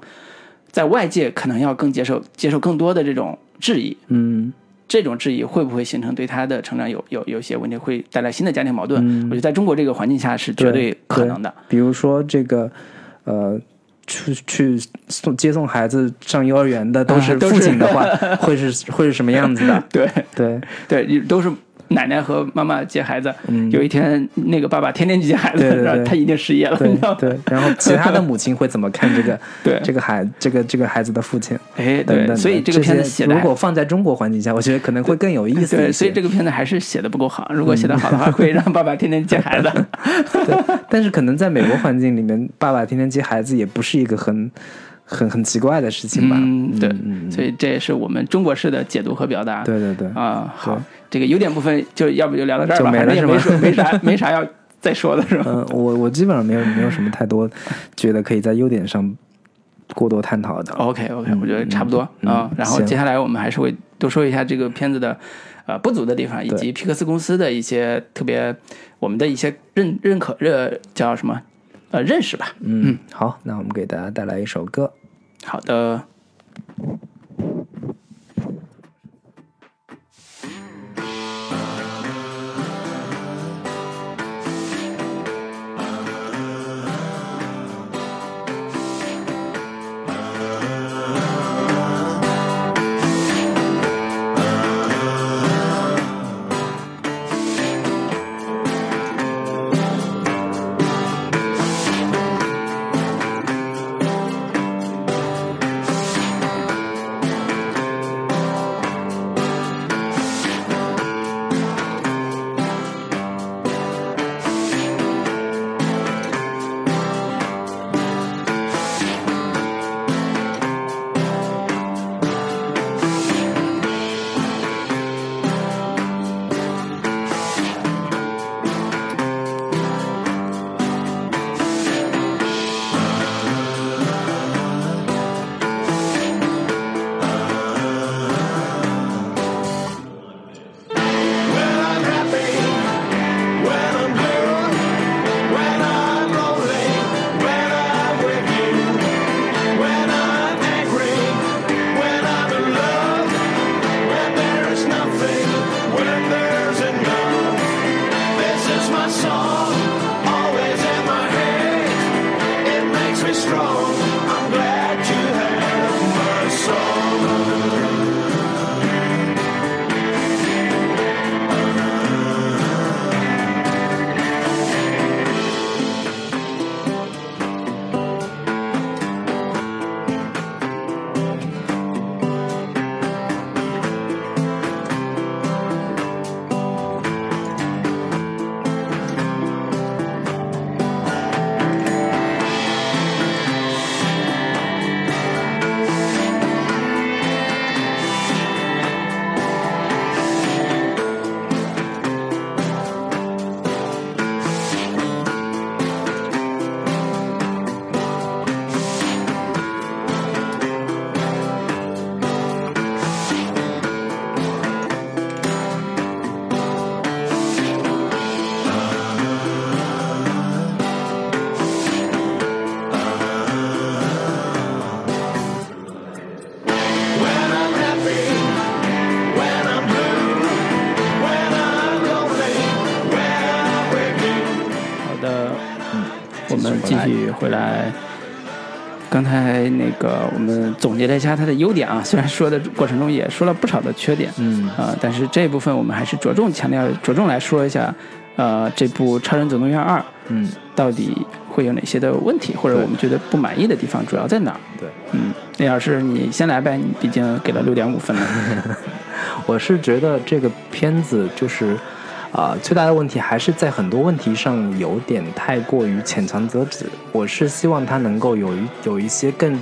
在外界可能要更接受接受更多的这种质疑，嗯这种质疑会不会形成对他的成长有有有一些问题，会带来新的家庭矛盾？嗯我觉得在中国这个环境下是绝对可能的。比如说这个，呃，去去送接送孩子上幼儿园的都是父亲的话，会是会是什么样子的？对对，对，都是奶奶和妈妈接孩子。嗯有一天那个爸爸天天去接孩子，对对对然后他一定失业了，对你知道吗？对，然后其他的母亲会怎么看这个 对这个孩这个这个孩子的父亲哎，对，等等？所以这个片子写的如果放在中国环境下，我觉得可能会更有意思。对，所以这个片子还是写的不够好。如果写的好的话，会让爸爸天天接孩子。对，但是可能在美国环境里面，爸爸天天接孩子也不是一个很很很奇怪的事情吧。嗯，对，嗯所以这也是我们中国式的解读和表达。对对对，啊，好，这个优点部分就要不就聊到这儿吧，就没了反正也没是说没啥没啥要再说的是吧？嗯，我我基本上没有没有什么太多觉得可以在优点上过多探讨的。OK OK，我觉得差不多嗯啊。然后接下来我们还是会多说一下这个片子的呃不足的地方，以及皮克斯公司的一些特别我们的一些认认可认叫什么呃认识吧。嗯，好，那我们给大家带来一首歌。好的。回来。刚才那个我们总结了一下它的优点啊，虽然说的过程中也说了不少的缺点，嗯啊、但是这一部分我们还是着重强调，着重来说一下，呃，这部《超人总动员二》嗯，到底会有哪些的问题，或者我们觉得不满意的地方主要在哪儿？对，嗯，那老师你先来呗，你毕竟给了六点五分了。我是觉得这个片子就是，啊、最大的问题还是在很多问题上有点太过于浅尝辄止。我是希望他能够有一有一些更，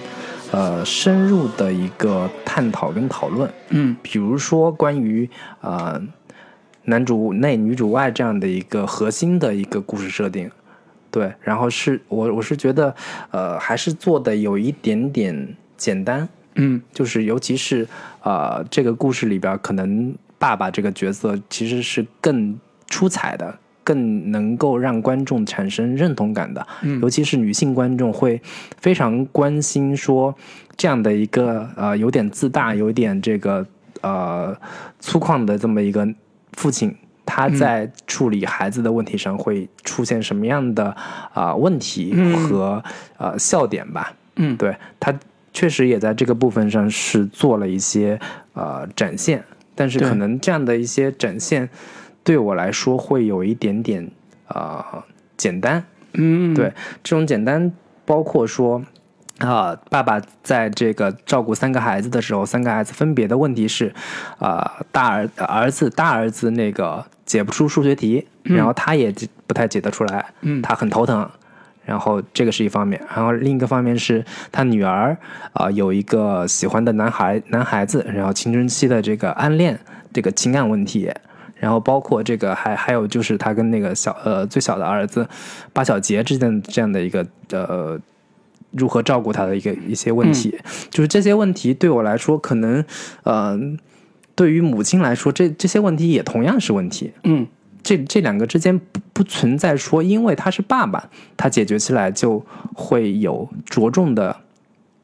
呃，深入的一个探讨跟讨论。嗯比如说关于呃男主内女主外这样的一个核心的一个故事设定，对，然后是我我是觉得呃还是做的有一点点简单，嗯就是尤其是呃这个故事里边，可能爸爸这个角色其实是更出彩的。更能够让观众产生认同感的，尤其是女性观众会非常关心说这样的一个呃有点自大、有点这个呃粗犷的这么一个父亲，他在处理孩子的问题上会出现什么样的啊、问题和、呃笑点吧？嗯，对他确实也在这个部分上是做了一些呃展现，但是可能这样的一些展现对我来说会有一点点呃简单。嗯，对，这种简单包括说。啊，爸爸在这个照顾三个孩子的时候，三个孩子分别的问题是，啊、大儿儿子大儿子那个解不出数学题，然后他也不太解得出来，嗯他很头疼。然后这个是一方面，然后另一个方面是他女儿啊、有一个喜欢的男孩男孩子，然后青春期的这个暗恋这个情感问题，然后包括这个还还有就是他跟那个小呃最小的儿子巴小杰之间这样的一个呃如何照顾他的一个一些问题，就是这些问题对我来说可能呃对于母亲来说这这些问题也同样是问题，嗯这这两个之间不不存在说，因为他是爸爸，他解决起来就会有着重的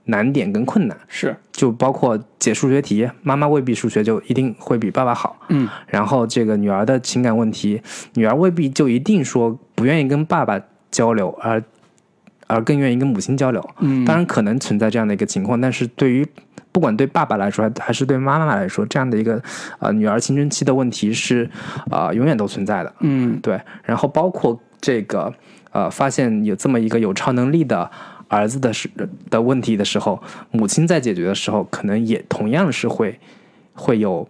难点跟困难，是。就包括解数学题，妈妈未必数学就一定会比爸爸好，嗯。然后这个女儿的情感问题，女儿未必就一定说不愿意跟爸爸交流，而而更愿意跟母亲交流。嗯，当然可能存在这样的一个情况，但是对于不管对爸爸来说还还是对妈妈来说，这样的一个呃女儿青春期的问题是啊、呃永远都存在的。嗯对，然后包括这个呃，发现有这么一个有超能力的儿子的时的问题的时候，母亲在解决的时候，可能也同样是会会有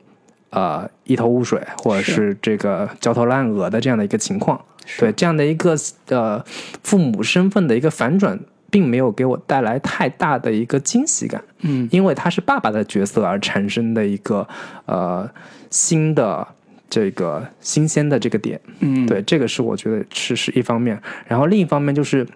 呃一头雾水，或者是是这个焦头烂额的这样的一个情况。对这样的一个呃父母身份的一个反转，并没有给我带来太大的一个惊喜感。嗯因为他是爸爸的角色而产生的一个呃新的这个新鲜的这个点，嗯，对，这个是我觉得是是一方面，然后另一方面就是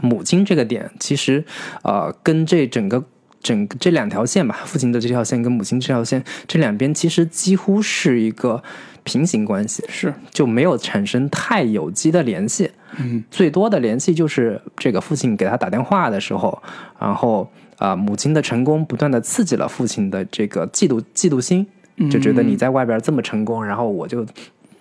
母亲这个点，其实呃跟这整个。整个这两条线吧，父亲的这条线跟母亲这条线，这两边其实几乎是一个平行关系，是就没有产生太有机的联系。嗯，最多的联系就是这个父亲给他打电话的时候，然后啊、母亲的成功不断的刺激了父亲的这个嫉妒嫉妒心，就觉得你在外边这么成功，然后我就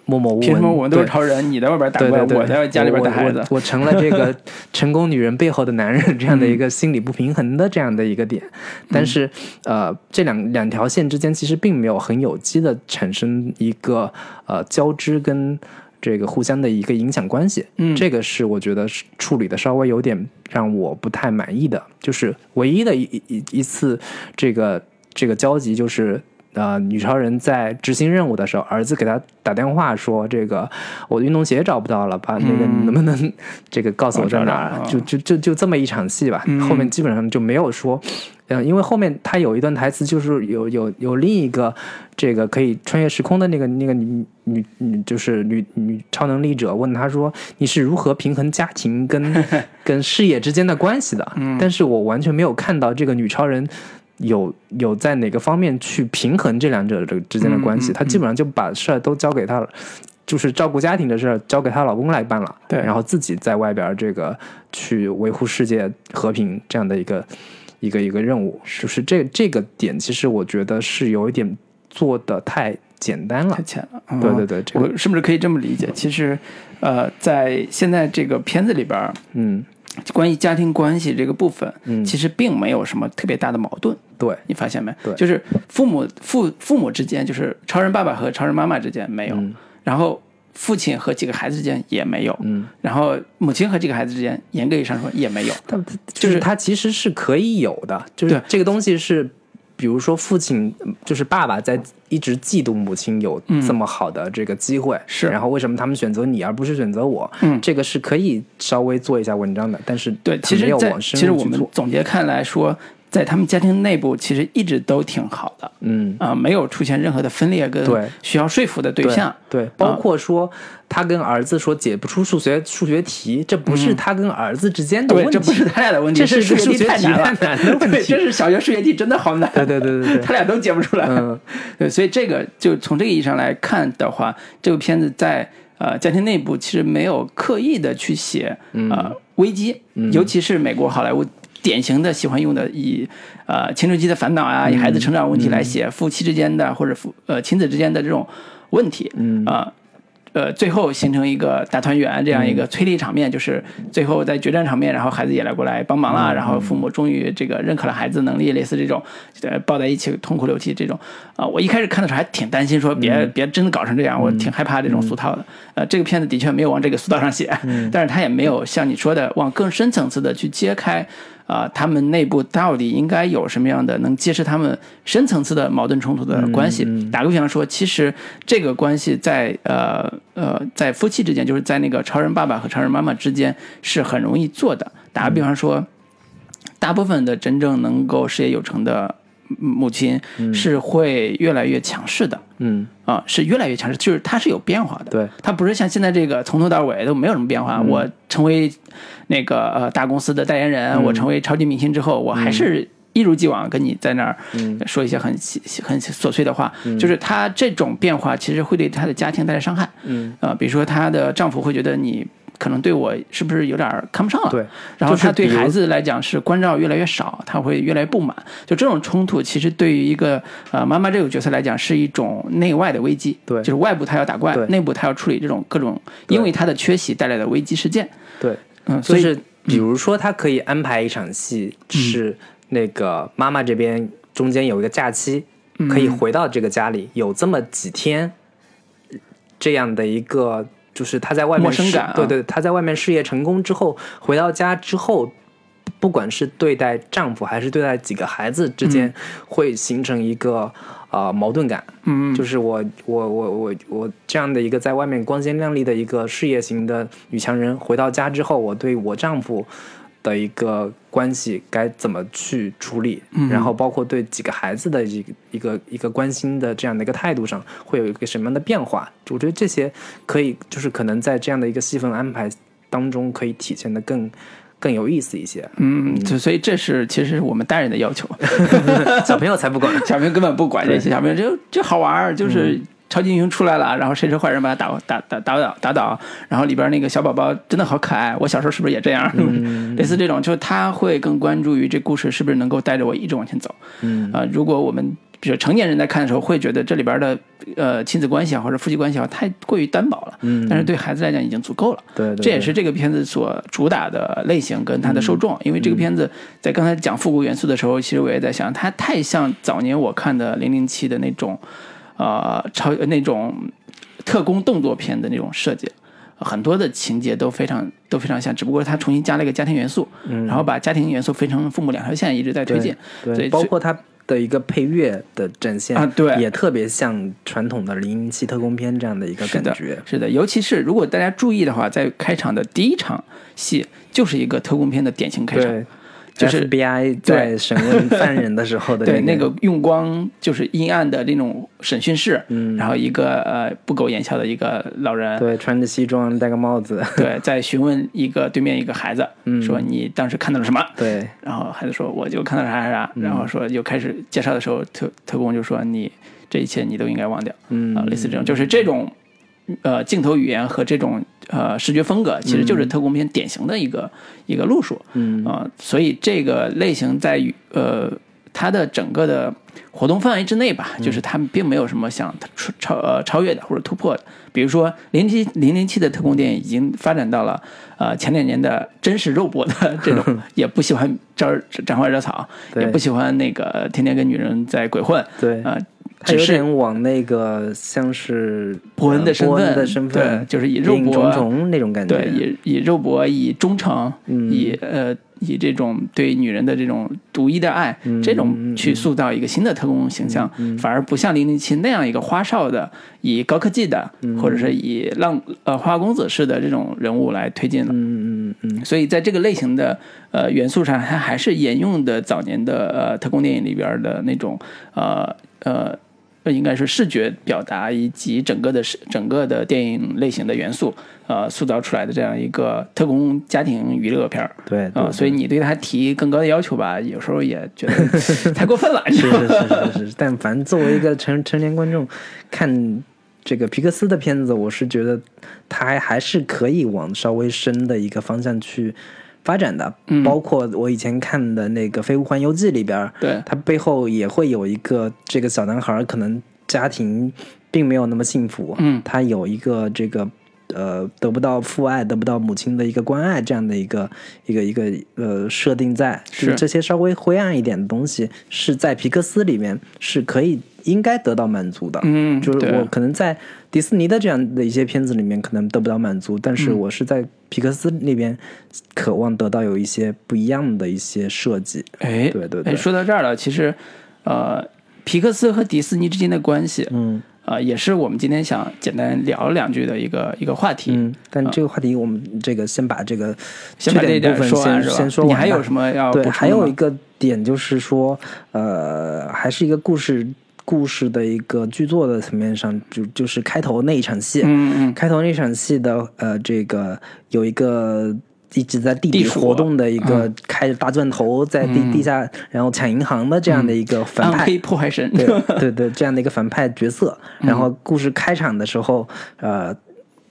默默无闻。凭什么我们都是超人，你在外边打怪，对对对，我在家里边带孩子。我我，我成了这个 成功女人背后的男人这样的一个心理不平衡的这样的一个点，但是呃，这两两条线之间其实并没有很有机的产生一个呃交织跟这个互相的一个影响关系，嗯。这个是我觉得是处理的稍微有点让我不太满意的，就是唯一的一一一一次这个这个交集就是。呃，女超人在执行任务的时候，儿子给她打电话说：“这个我的运动鞋找不到了，把那个能不能这个告诉我在哪儿？”我找找就就就就这么一场戏吧，嗯后面基本上就没有说，嗯，因为后面他有一段台词，就是有有有另一个这个可以穿越时空的那个那个女女女，就是女女超能力者问他说：“你是如何平衡家庭跟 跟事业之间的关系的？”但是我完全没有看到这个女超人。有有在哪个方面去平衡这两者的之间的关系？嗯嗯她基本上就把事儿都交给她了，就是照顾家庭的事儿交给她老公来办了，对然后自己在外边儿这个去维护世界和平这样的一个一个一个任务，就是这这个点，其实我觉得是有一点做的太简单了太。浅了。嗯对对对，这个我是不是可以这么理解？其实，呃，在现在这个片子里边儿，嗯关于家庭关系这个部分，嗯，其实并没有什么特别大的矛盾。对你发现没？对就是父母父父母之间，就是超人爸爸和超人妈妈之间没有，嗯然后父亲和几个孩子之间也没有，嗯，然后母亲和几个孩子之间，严格意义上说也没有。他就是他其实是可以有的，就是这个东西是，比如说父亲就是爸爸在一直嫉妒母亲有这么好的这个机会，是然后为什么他们选择你而不是选择我？嗯这个是可以稍微做一下文章的，但是对，其实在其实我们总结看来说，在他们家庭内部，其实一直都挺好的。嗯。啊、没有出现任何的分裂跟对。需要说服的对对象。对，包括说他跟儿子说解不出数学数学题，这不是他跟儿子之间的问对，题，这不是他俩的问题，这是数学题太难了，对，这是小学数学题真的好难。对对对对对。他俩都解不出来。嗯，对，所以这个就从这个意义上来看的话，这部片子在呃家庭内部其实没有刻意的去写呃危机，尤其是美国好莱坞典型的喜欢用的以呃青春期的烦恼啊，以孩子成长问题来写夫妻之间的或者夫呃亲子之间的这种问题，嗯。啊。呃，最后形成一个大团圆这样一个催泪场面，就是最后在决战场面，然后孩子也来过来帮忙了，然后父母终于这个认可了孩子能力，类似这种，呃，抱在一起痛哭流涕这种，啊、我一开始看的时候还挺担心，说别、别真的搞成这样，我挺害怕这种俗套的。呃，这个片子的确没有往这个俗套上写，但是他也没有像你说的往更深层次的去揭开。啊、他们内部到底应该有什么样的能揭示他们深层次的矛盾冲突的关系。打个比方说，其实这个关系在呃呃在夫妻之间，就是在那个超人爸爸和超人妈妈之间是很容易做的。打个比方说，大部分的真正能够事业有成的母亲是会越来越强势的。嗯，啊，是越来越强势，就是它是有变化的。对，它不是像现在这个从头到尾都没有什么变化。我成为那个呃大公司的代言人，我成为超级明星之后，我还是一如既往跟你在那儿说一些很细很琐碎的话。就是她这种变化其实会对她的家庭带来伤害。嗯，呃，比如说她的丈夫会觉得你。可能对我是不是有点儿看不上了？对，然后他对孩子来讲是关照越来越少，他会越来越不满。就这种冲突，其实对于一个呃妈妈这个角色来讲，是一种内外的危机。对就是外部他要打怪，内部他要处理这种各种因为他的缺席带来的危机事件。对，嗯，所以就是比如说，他可以安排一场戏，是那个妈妈这边中间有一个假期，可以回到这个家里，有这么几天这样的一个，就是他在外面对对，他在外面事业成功之后，回到家之后。不管是对待丈夫还是对待几个孩子之间，会形成一个呃矛盾感。嗯，就是我我我我我这样的一个在外面光鲜亮丽的一个事业型的女强人，回到家之后，我对我丈夫的一个关系该怎么去处理，然后包括对几个孩子的一个一个一个关心的这样的一个态度上，会有一个什么样的变化？我觉得这些可以，就是可能在这样的一个戏份安排当中，可以体现的更更有意思一些。嗯，就所以这是其实是我们大人的要求，小朋友才不管。小朋友根本不管这些，小朋友就就好玩儿，就是。超级英雄出来了，然后谁是坏人把他打打打打倒打倒，然后里边那个小宝宝真的好可爱，我小时候是不是也这样？类似这种，就是他会更关注于这故事是不是能够带着我一直往前走。嗯啊、如果我们比如成年人在看的时候，会觉得这里边的呃亲子关系啊或者夫妻关系啊太过于单薄了，嗯但是对孩子来讲已经足够了。对对对这也是这个片子所主打的类型跟它的受众。因为这个片子在刚才讲复古元素的时候，其实我也在想，它太像早年我看的《零零七》的那种，呃，超那种特工动作片的那种设计。很多的情节都非常都非常像，只不过它重新加了一个家庭元素，然后把家庭元素分成父母两条线，一直在推进。对，所以包括它的一个配乐的展现啊对也特别像传统的零零七特工片这样的一个感觉。，是的，尤其是如果大家注意的话，在开场的第一场戏就是一个特工片的典型开场对，，就是 FBI 在审问犯人的时候的对，那那个用光就是阴暗的那种审讯室，嗯。然后一个呃不苟言笑的一个老人，对穿着西装戴个帽子，对在询问一个对面一个孩子，嗯。说你当时看到了什么？对。然后孩子说我就看到啥啥啥，嗯。然后说又开始介绍的时候，特特工就说你这一切你都应该忘掉，嗯。啊，类似这种，就是这种呃镜头语言和这种呃视觉风格，其实就是特工片典型的一个、一个路数，嗯。啊、所以这个类型在于呃它的整个的活动范围之内吧，就是他们并没有什么想超超呃超越的或者突破的。比如说零零七零零七的特工电影已经发展到了呃前两年的真实肉搏的 这种，也不喜欢招沾花惹草，也不喜欢那个天天跟女人在鬼混，对。啊、只是点往那个像是伯恩的身份，的身份，对，就是以肉搏重重那种感觉，对，以以肉搏，以忠诚，嗯以呃以这种对女人的这种独一的爱，嗯这种去塑造一个新的特工形象，反而不像零零七那样一个花哨的，以高科技的，嗯或者是以浪呃花花公子式的这种人物来推进了。嗯嗯嗯所以在这个类型的呃元素上，它还是沿用的早年的呃特工电影里边的那种呃呃。呃应该是视觉表达以及整个的视整个的电影类型的元素，呃，塑造出来的这样一个特工家庭娱乐片儿，对对啊、所以你对他提更高的要求吧，有时候也觉得 太过分了，是？是是是是，但凡作为一个成成年观众看这个皮克斯的片子，我是觉得他还还是可以往稍微深的一个方向去发展的。嗯包括我以前看的那个《飞屋环游记》里边，对它背后也会有一个这个小男孩可能家庭并没有那么幸福，嗯他有一个这个。呃，得不到父爱，得不到母亲的一个关爱，这样的一个一个一个呃设定在，就是是这些稍微灰暗一点的东西，是在皮克斯里面是可以应该得到满足的。嗯就是我可能在迪士尼的这样的一些片子里面可能得不到满足，但是我是在皮克斯那边渴望得到有一些不一样的一些设计。哎，对对对哎，说到这儿了，其实，呃，皮克斯和迪士尼之间的关系，嗯呃，也是我们今天想简单聊两句的一个一个话题。嗯，但这个话题我们这个先把这个先把这部分先说完是吧？先说完。你还有什么要对，还有一个点就是说，呃，还是一个故事故事的一个剧作的层面上，就就是开头那一场戏，嗯嗯。开头那场戏的呃，这个有一个。一直在地底地活动的一个嗯。开着大钻头在地、地下，然后抢银行的这样的一个反派，破坏神，对对对，这样的一个反派角色。然后故事开场的时候，呃，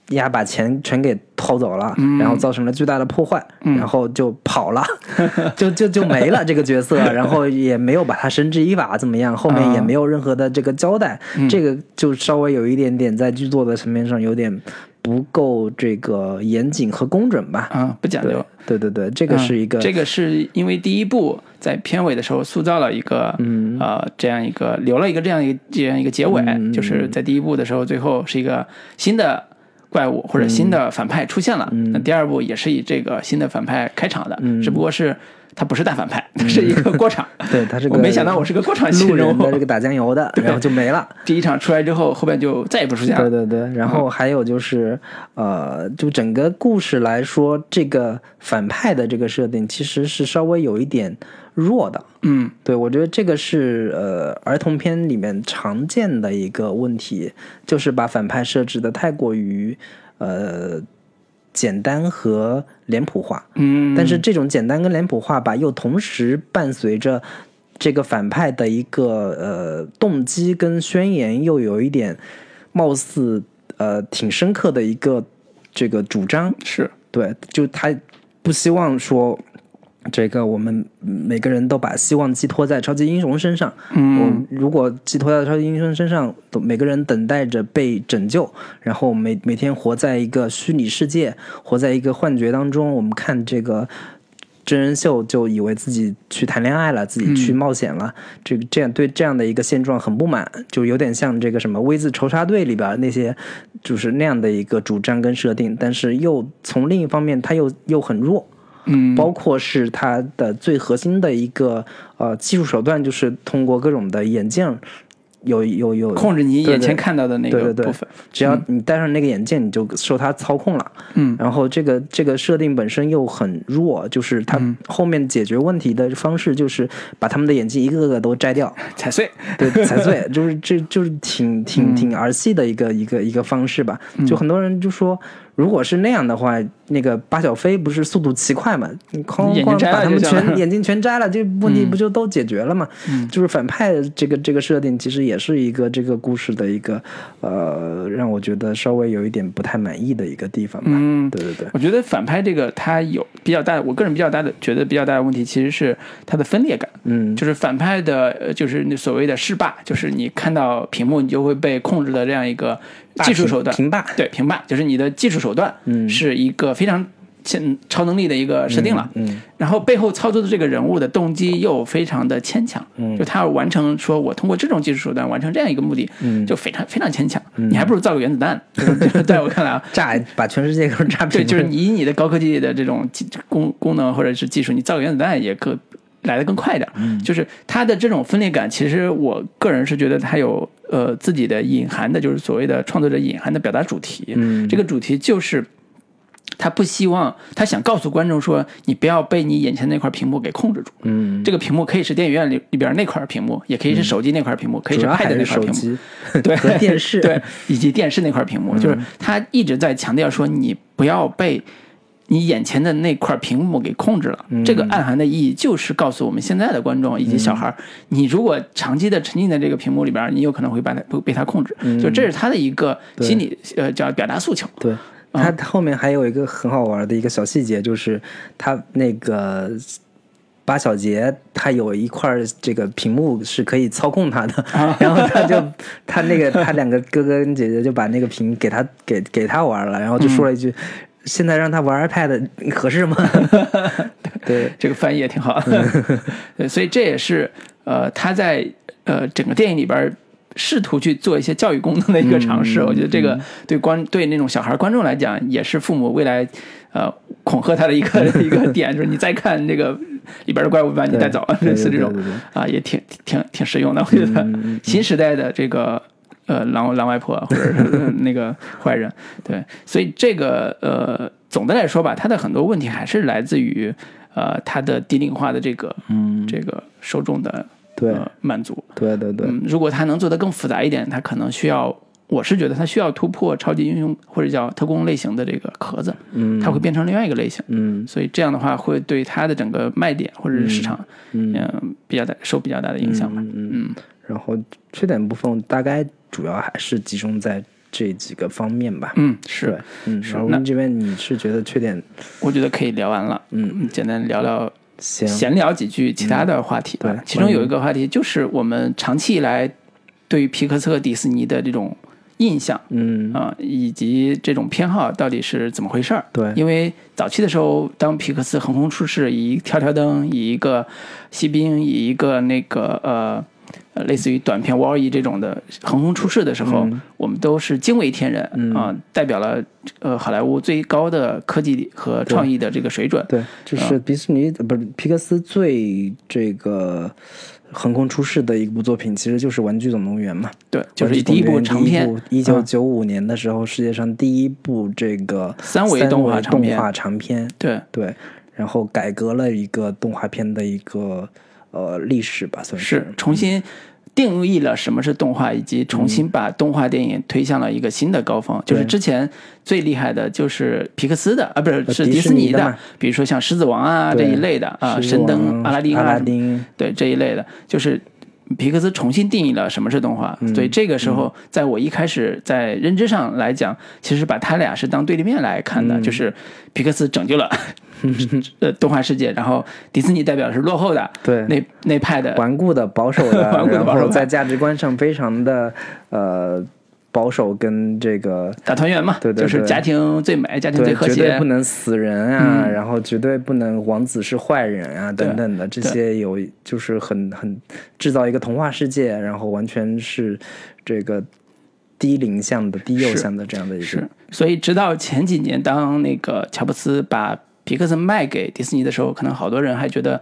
丫把钱全给偷走了，然后造成了巨大的破坏，然后就跑了，就就就没了这个角色，然后也没有把他绳之以法怎么样，后面也没有任何的这个交代，这个就稍微有一点点在剧作的层面上有点不够这个严谨和工整吧。啊，不讲究。对对对，这个是一个、嗯这个是因为第一部在片尾的时候塑造了一个，嗯。呃，这样一个留了一个这样一个这样一个结尾，嗯。就是在第一部的时候，最后是一个新的怪物或者新的反派出现了。嗯那第二部也是以这个新的反派开场的，只不过是他不是大反派，他是一个过场。对他是个我没想到我是个过场戏路人物人的这个打酱油的，然后就没了。第一场出来之后，后边就再也不出现了。对对对，然后还有就是，呃，就整个故事来说，这个反派的这个设定其实是稍微有一点弱的。嗯对，我觉得这个是呃儿童片里面常见的一个问题，就是把反派设置的太过于呃简单和脸谱化。嗯，但是这种简单跟脸谱化吧，又同时伴随着这个反派的一个呃动机跟宣言，又有一点貌似呃挺深刻的一个这个主张。是对，就他不希望说这个我们每个人都把希望寄托在超级英雄身上。嗯我如果寄托在超级英雄身上，都每个人等待着被拯救，然后每每天活在一个虚拟世界，活在一个幻觉当中。我们看这个。真人秀就以为自己去谈恋爱了，自己去冒险了，这个这样对这样的一个现状很不满，就有点像这个什么《V 字仇杀队》里边那些，就是那样的一个主张跟设定，但是又从另一方面，他又又很弱，嗯。包括是它的最核心的一个呃技术手段，就是通过各种的眼镜，有有有控制你对对。眼前看到的那个对对对。个部分。只要你戴上那个眼镜，你就受它操控了。嗯。然后这个这个设定本身又很弱，就是它嗯。后面解决问题的方式就是把他们的眼镜一个个都摘掉，踩碎，对，踩碎，就是这就是挺挺挺儿戏的一个一个一个方式吧。就很多人就说，如果是那样的话，那个巴小飞不是速度奇快嘛？你哐哐把他们全 眼睛全摘了，这问题不就都解决了嘛？嗯？就是反派这个这个设定，其实也是一个这个故事的一个呃，让我觉得稍微有一点不太满意的一个地方吧。嗯对对对，我觉得反派这个他有比较大，我个人比较大的觉得比较大的问题其实是他的分裂感，嗯，就是反派的，呃就是那所谓的势霸，就是你看到屏幕你就会被控制的这样一个技术手段，平霸，对平霸，就是你的技术手段嗯是一个非常现超能力的一个设定了，嗯然后背后操作的这个人物的动机又非常的牵强，嗯就他要完成说我通过这种技术手段完成这样一个目的，嗯就非常非常牵强，你还不如造个原子弹，就是在我看来啊，炸把全世界都炸平 对，就是你以你的高科技的这种技功功能或者是技术，你造个原子弹也可来的更快点儿。嗯就是它的这种分裂感，其实我个人是觉得它有呃自己的隐含的，就是所谓的创作者隐含的表达主题。嗯这个主题就是。他不希望，他想告诉观众说，你不要被你眼前那块屏幕给控制住。嗯，这个屏幕可以是电影院里里边那块屏幕，也可以是手机那块屏幕，可以是 iPad 那块屏幕。对 电视，对，以及电视那块屏幕，就是他一直在强调说，你不要被你眼前的那块屏幕给控制了。这个暗含的意义就是告诉我们现在的观众以及小孩儿，你如果长期的沉浸在这个屏幕里边，你有可能会把它被被它控制。就这是他的一个心理呃叫表达诉求。对，他后面还有一个很好玩的一个小细节，就是他那个八小节，他有一块儿这个屏幕是可以操控他的，啊 然后他就他那个他两个哥哥跟姐姐就把那个屏给他给给他玩了，然后就说了一句。现在让他玩 iPad 合适吗？对，这个翻译也挺好 所以这也是呃他在呃整个电影里边试图去做一些教育功能的一个尝试。嗯我觉得这个对观对那种小孩观众来讲，也是父母未来呃恐吓他的一个 一个点，就是你再看这个里边的怪物把你带走，类似这种啊，也挺挺挺实用的。我觉得新时代的这个。呃，狼狼外婆或者 那个坏人，对，所以这个呃，总的来说吧，它的很多问题还是来自于呃它的低龄化的这个嗯，这个受众的对呃满足。对对对，嗯，如果它能做得更复杂一点，它可能需要，我是觉得它需要突破超级英雄或者叫特工类型的这个壳子，嗯，它会变成另外一个类型。嗯所以这样的话，会对它的整个卖点或者是市场，嗯嗯、比较大受比较大的影响吧。嗯然后缺点部分大概主要还是集中在这几个方面吧。嗯，是，，嗯，是那这边你是觉得缺点，我觉得可以聊完了。嗯，简单聊聊闲聊几句其他的话题吧。嗯对其中有一个话题就是我们长期以来对于皮克斯和迪士尼的这种印象嗯啊、以及这种偏好到底是怎么回事儿？对因为早期的时候，当皮克斯横空出世，以跳跳灯，以一个锡兵，以一个那个呃。呃，类似于短片《Wall-E》这种的横空出世的时候，嗯。我们都是惊为天人啊、嗯代表了呃好莱坞最高的科技和创意的这个水准。对，就是迪士尼、呃不是皮克斯最这个横空出世的一部作品，其实就是《玩具总动员》嘛。对，就是第一部长片，一九嗯九五年的时候，世界上第一部这个三维动画长片动画长片，对。对，然后改革了一个动画片的一个呃历史吧，算是。重新定义了什么是动画，以及重新嗯把动画电影推向了一个新的高峰。就是之前最厉害的就是皮克斯的啊，不是是迪迪士尼的比如说像《狮子王》啊这一类的啊，神灯、阿拉丁啊，阿拉丁，对这一类的，就是皮克斯重新定义了什么是动画。嗯所以这个时候，在我一开始在认知上来讲，其实把他俩是当对立面来看的，嗯。就是皮克斯拯救了 呃动画世界，然后迪士尼代表是落后的对。那那派的顽固的、保守的，顽固的保守在价值观上非常的呃保守，跟这个大团圆嘛，对对对就是家庭最美，家庭最和谐绝对不。能死人啊，嗯然后绝对不能王子是坏人啊等等的这些有就是很很制造一个童话世界，然后完全是这个低龄向的、低幼是向的这样的一个是，所以直到前几年，当那个乔布斯把皮克斯卖给迪士尼的时候，可能好多人还觉得。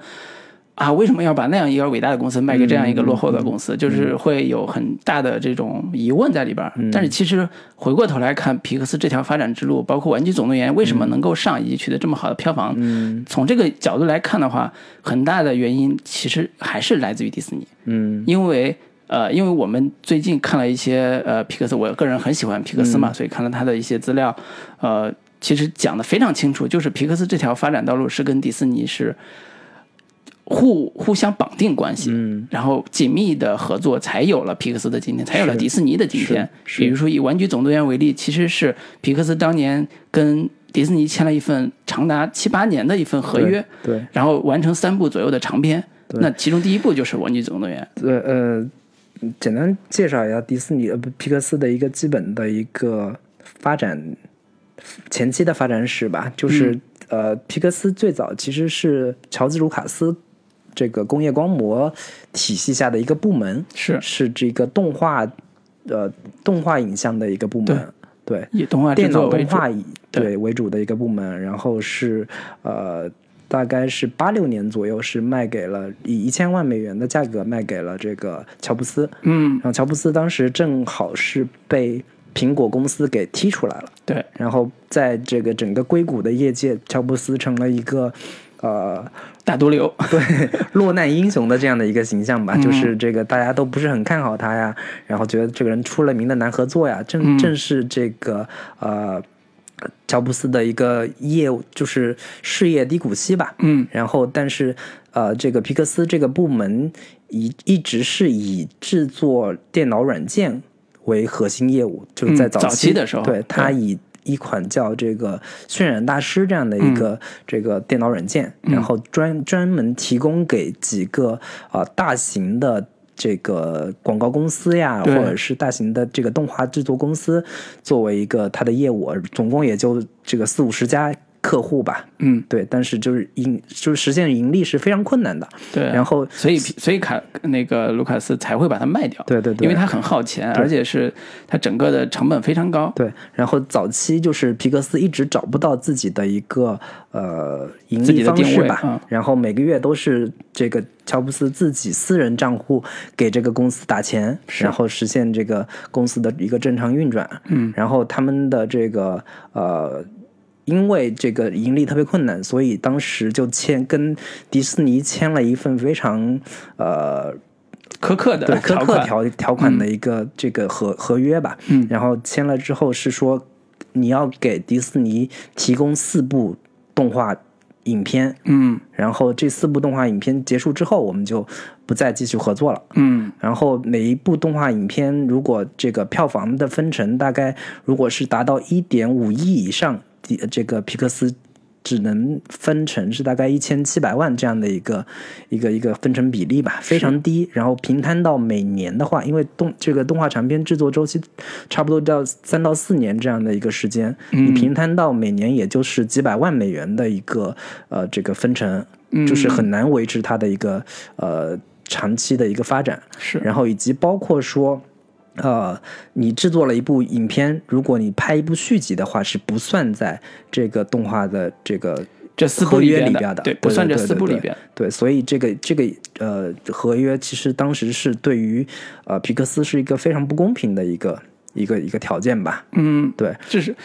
啊，为什么要把那样一个伟大的公司卖给这样一个落后的公司？就是会有很大的这种疑问在里边儿。但是其实回过头来看，皮克斯这条发展之路，包括《玩具总动员》为什么能够上以及取得这么好的票房，嗯从这个角度来看的话，很大的原因其实还是来自于迪士尼。嗯因为呃，因为我们最近看了一些呃皮克斯，我个人很喜欢皮克斯嘛，所以看了他的一些资料，呃，其实讲的非常清楚，就是皮克斯这条发展道路是跟迪士尼是互互相绑定关系，嗯然后紧密的合作，才有了皮克斯的今天，才有了迪士尼的今天。比如说以《玩具总动员》为例，其实是皮克斯当年跟迪士尼签了一份长达七八年的一份合约，对然后完成三部左右的长篇。对那其中第一部就是《玩具总动员》。对呃，简单介绍一下迪士尼呃不皮克斯的一个基本的一个发展前期的发展史吧，就是、嗯呃皮克斯最早其实是乔治卢卡斯这个工业光魔体系下的一个部门，是是这个动画呃动画影像的一个部门，对以动画电。脑动画以对对为主的一个部门，然后是呃。大概是八六年左右，是卖给了以一千万美元的价格卖给了这个乔布斯。嗯然，后乔布斯当时正好是被苹果公司给踢出来了，对，然后在这个整个硅谷的业界，乔布斯成了一个呃大毒瘤。对落难英雄的这样的一个形象吧，嗯。就是这个大家都不是很看好他呀，然后觉得这个人出了名的难合作呀，正、嗯。正是这个呃乔布斯的一个业务就是事业低谷期吧，嗯，然后但是呃这个皮克斯这个部门一一直是以制作电脑软件为核心业务，就是在嗯早期,、期的时候对他以一款叫这个渲染大师这样的一个、嗯这个电脑软件，然后专专门提供给几个啊、呃大型的。这个广告公司呀，或者是大型的这个动画制作公司，作为一个它的业务，总共也就这个四五十家客户吧，嗯，对，但是就是盈就是实现盈利是非常困难的。对。然后所以所以卡那个卢卡斯才会把它卖掉，对对对因为他很耗钱，而且是他整个的成本非常高。对，然后早期就是皮克斯一直找不到自己的一个呃盈利方式吧，嗯然后每个月都是这个乔布斯自己私人账户给这个公司打钱，然后实现这个公司的一个正常运转。嗯，然后他们的这个呃。因为这个盈利特别困难，所以当时就签跟迪士尼签了一份非常呃苛刻的对苛刻条，条条款的一个这个合、合约吧。嗯。然后签了之后是说，你要给迪士尼提供四部动画影片，嗯。然后这四部动画影片结束之后，我们就不再继续合作了。嗯。然后每一部动画影片，如果这个票房的分成大概如果是达到一点五亿以上，迪这个皮克斯只能分成是大概一千七百万这样的一个一个一个分成比例吧，非常低。然后平摊到每年的话，因为动这个动画长片制作周期差不多到三到四年这样的一个时间，你平摊到每年也就是几百万美元的一个呃这个分成，就是很难维持它的一个呃长期的一个发展。是然后以及包括说，呃，你制作了一部影片，如果你拍一部续集的话，是不算在这个动画的这个这四部合里边的约里边的，对不算这四部里边。对，所以这个这个呃合约其实当时是对于呃皮克斯是一个非常不公平的一个一个一个条件吧。嗯，对，这是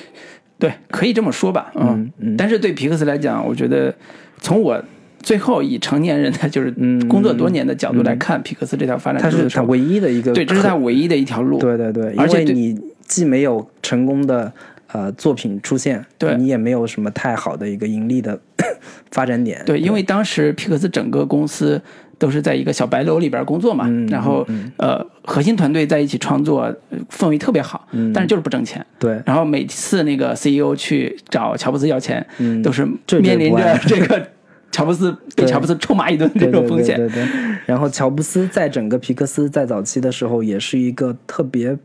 对，可以这么说吧，嗯嗯。但是对皮克斯来讲，我觉得从我最后以成年人的就是嗯工作多年的角度来看，皮克斯这条发展它是它唯一的一个对，这是可他唯一的一条路。对对对，而且你既没有成功的呃作品出现，对。你也没有什么太好的一个盈利的 发展点。对，因为当时皮克斯整个公司都是在一个小白楼里边工作嘛，嗯然后、呃核心团队在一起创作，呃氛围特别好，嗯。但是就是不挣钱。对。然后每次那个 CEO 去找乔布斯要钱，嗯。都是面临着这个乔布斯被乔布斯臭骂一顿这种风险。对对对。然后乔布斯在整个皮克斯在早期的时候，也是一个特别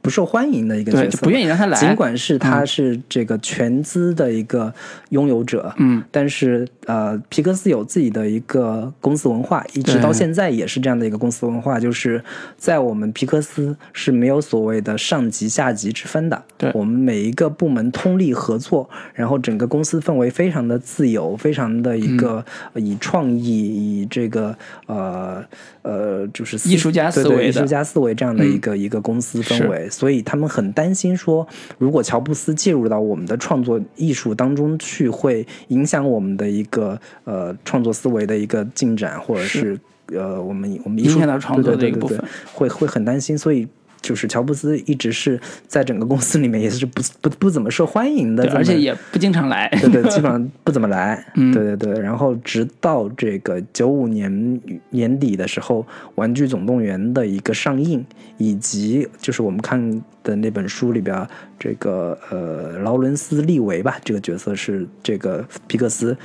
不受欢迎的一个角色，就不愿意让他来。尽管是他是这个全资的一个拥有者，嗯，但是呃，皮克斯有自己的一个公司文化，一直到现在也是这样的一个公司文化，就是在我们皮克斯是没有所谓的上级下级之分的，对。我们每一个部门通力合作，然后整个公司氛围非常的自由，非常的一个、呃以创意，以这个呃呃就是艺术家思维艺术家思维这样的一个、一个公司氛围，所以他们很担心说，如果乔布斯介入到我们的创作艺术当中去，会影响我们的一个呃创作思维的一个进展，或者是呃我们我们艺术影响到创作的对对对对一个部分会会很担心，所以。就是乔布斯一直是在整个公司里面也是不不不怎么受欢迎的而且也不经常来。对对，基本上不怎么来。嗯对对对。然后直到这个九五年年底的时候，《玩具总动员》的一个上映，以及就是我们看的那本书里边，这个呃劳伦斯·利维吧，这个角色是这个皮克斯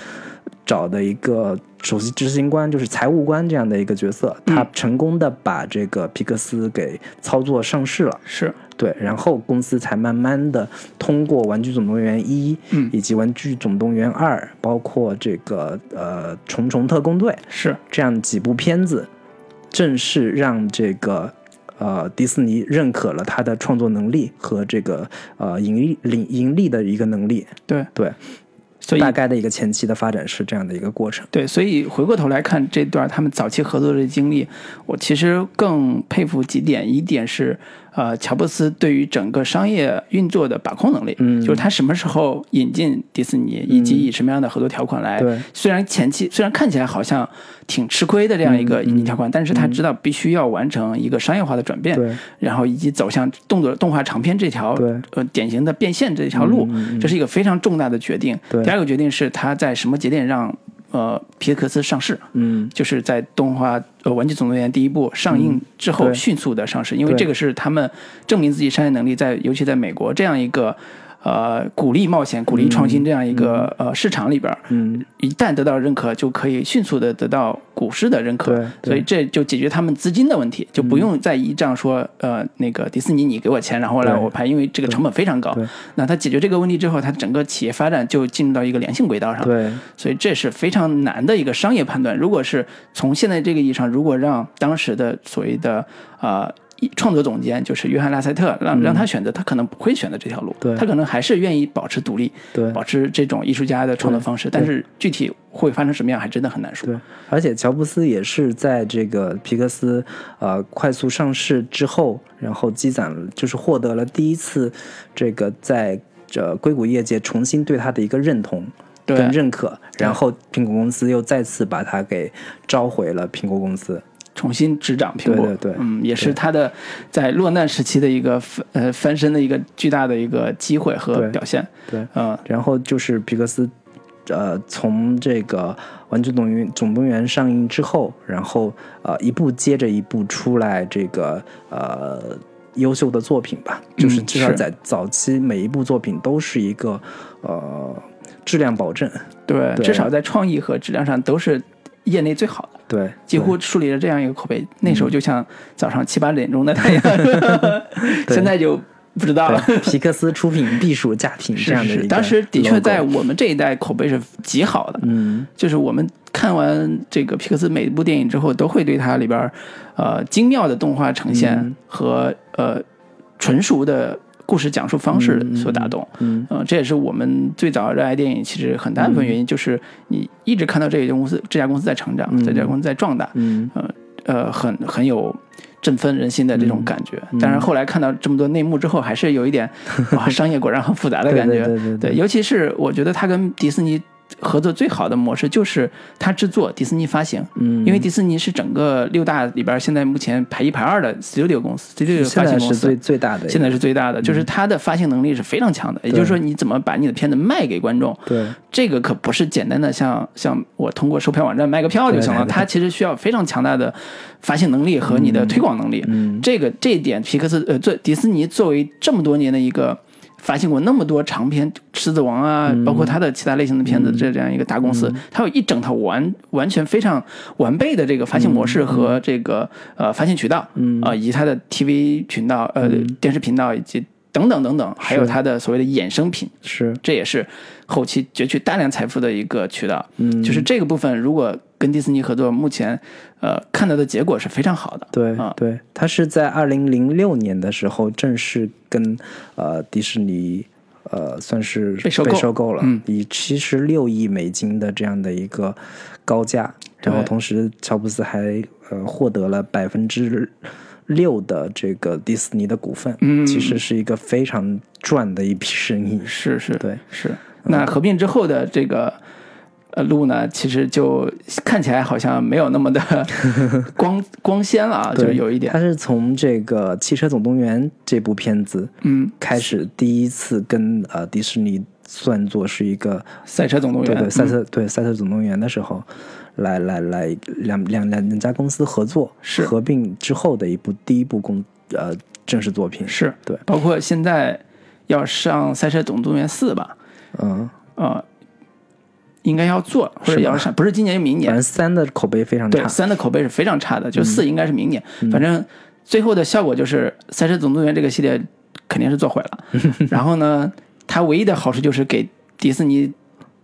找的一个首席执行官，就是财务官这样的一个角色，他成功的把这个皮克斯给操作上市了。是，对，然后公司才慢慢的通过《玩具总动员一》嗯。以及《玩具总动员二》，包括这个呃《虫虫特工队》是，这样几部片子，正式让这个呃迪士尼认可了他的创作能力和这个呃盈利盈盈利的一个能力。对，对，所以大概的一个前期的发展是这样的一个过程。对，所以回过头来看这段他们早期合作的经历，我其实更佩服几点。一点是，呃，乔布斯对于整个商业运作的把控能力，嗯。就是他什么时候引进迪士尼，以及以什么样的合作条款来。对。虽然前期虽然看起来好像挺吃亏的这样一个引进条款，但是他知道必须要完成一个商业化的转变，对。然后以及走向动作动画长片这条对。呃典型的变现这条路，这是一个非常重大的决定。对。第二个决定是他在什么节点让呃皮克斯上市，嗯，就是在动画呃《玩具总动员》第一部上映之后迅速的上市，因为这个是他们证明自己商业能力在，尤其在美国这样一个呃鼓励冒险、鼓励创新这样一个、呃市场里边，嗯，一旦得到认可，就可以迅速的得到股市的认可。所以这就解决他们资金的问题，就不用再依仗说呃那个迪士尼你给我钱，然后来我拍，因为这个成本非常高。对。那他解决这个问题之后，他整个企业发展就进入到一个良性轨道上。对，所以这是非常难的一个商业判断。如果是从现在这个意义上，如果让当时的所谓的呃创作总监，就是约翰拉塞特，让让他选择，他可能不会选择这条路，嗯他可能还是愿意保持独立，对保持这种艺术家的创作方式。但是具体会发生什么样，还真的很难说。对，而且乔布斯也是在这个皮克斯呃快速上市之后，然后积攒了，就是获得了第一次这个在这硅谷业界重新对他的一个认同对跟认可，然后苹果公司又再次把他给召回了苹果公司。重新执掌苹果，对对对。嗯，也是他的在落难时期的一个翻呃翻身的一个巨大的一个机会和表现。对，嗯，然后就是皮克斯，呃，从这个《玩具总动员》总动员上映之后，然后呃一部接着一部出来这个呃优秀的作品吧，就是至少在早期每一部作品都是一个呃质量保证，对，对。至少在创意和质量上都是业内最好的。对，几乎树立了这样一个口碑。那时候就像早上七八点钟的太阳，现在就不知道了。皮克斯出品必属佳品这是是是，样的当时的确在我们这一代口碑是极好的。嗯。就是我们看完这个皮克斯每一部电影之后，都会对它里边儿呃精妙的动画呈现嗯。和、呃纯熟的故事讲述方式所打动。嗯呃，这也是我们最早热爱电影，其实很大一部分原因就是你一直看到这家公司这家公司在成长，这家公司在壮大，嗯呃呃，很很有振奋人心的这种感觉。嗯当然后来看到这么多内幕之后，还是有一点哇，商业果然很复杂的感觉。对对对对对尤其是我觉得他跟迪士尼。合作最好的模式就是他制作，迪士尼发行，嗯，因为迪士尼是整个六大里边现在目前排一排二的 studio 公司，studio 发行公司在是最最大的，现在是最大的，就是它的发行能力是非常强的。也就是说，你怎么把你的片子卖给观众，对这个可不是简单的像像我通过售票网站卖个票就行了，它其实需要非常强大的发行能力和你的推广能力。嗯这个这一点，皮克斯呃，做迪士尼作为这么多年的一个。发行过那么多长篇《狮子王》啊，嗯。包括他的其他类型的片子，这这样一个大公司，它有一整套完完全非常完备的这个发行模式和这个呃发行渠道，嗯。啊，以及它的 TV 频道、呃电视频道以及等等等等，还有它的所谓的衍生品，是。这也是后期攫取大量财富的一个渠道。嗯。就是这个部分，如果跟迪士尼合作，目前呃看到的结果是非常好的。对啊。对，他是在二零零六年的时候正式跟呃迪士尼呃算是被收购了，嗯。以七十六亿美金的这样的一个高价，然后同时乔布斯还呃获得了百分之六的这个迪士尼的股份，嗯其实是一个非常赚的一笔生意，是是，对。是。那合并之后的这个呃路呢，其实就看起来好像没有那么的 光光鲜了啊，就对，有一点。他，是从这个《汽车总动员》这部片子嗯，开始第一次跟呃迪士尼算作是一个赛车总动员，对对赛嗯。车、对赛车总动员的时候，来来来两两两两家公司合作是。合并之后的一部第一部公呃正式作品。是。对。包括现在要上《赛车总动员四》吧，嗯，呃，应该要做或者是要上，不是今年就明年。反正，三的口碑非常对，差，三的口碑是非常差的，就嗯。四应该是明年。反正最后的效果就是《赛车总动员》这个系列肯定是做毁了。然后呢，它唯一的好处就是给迪士尼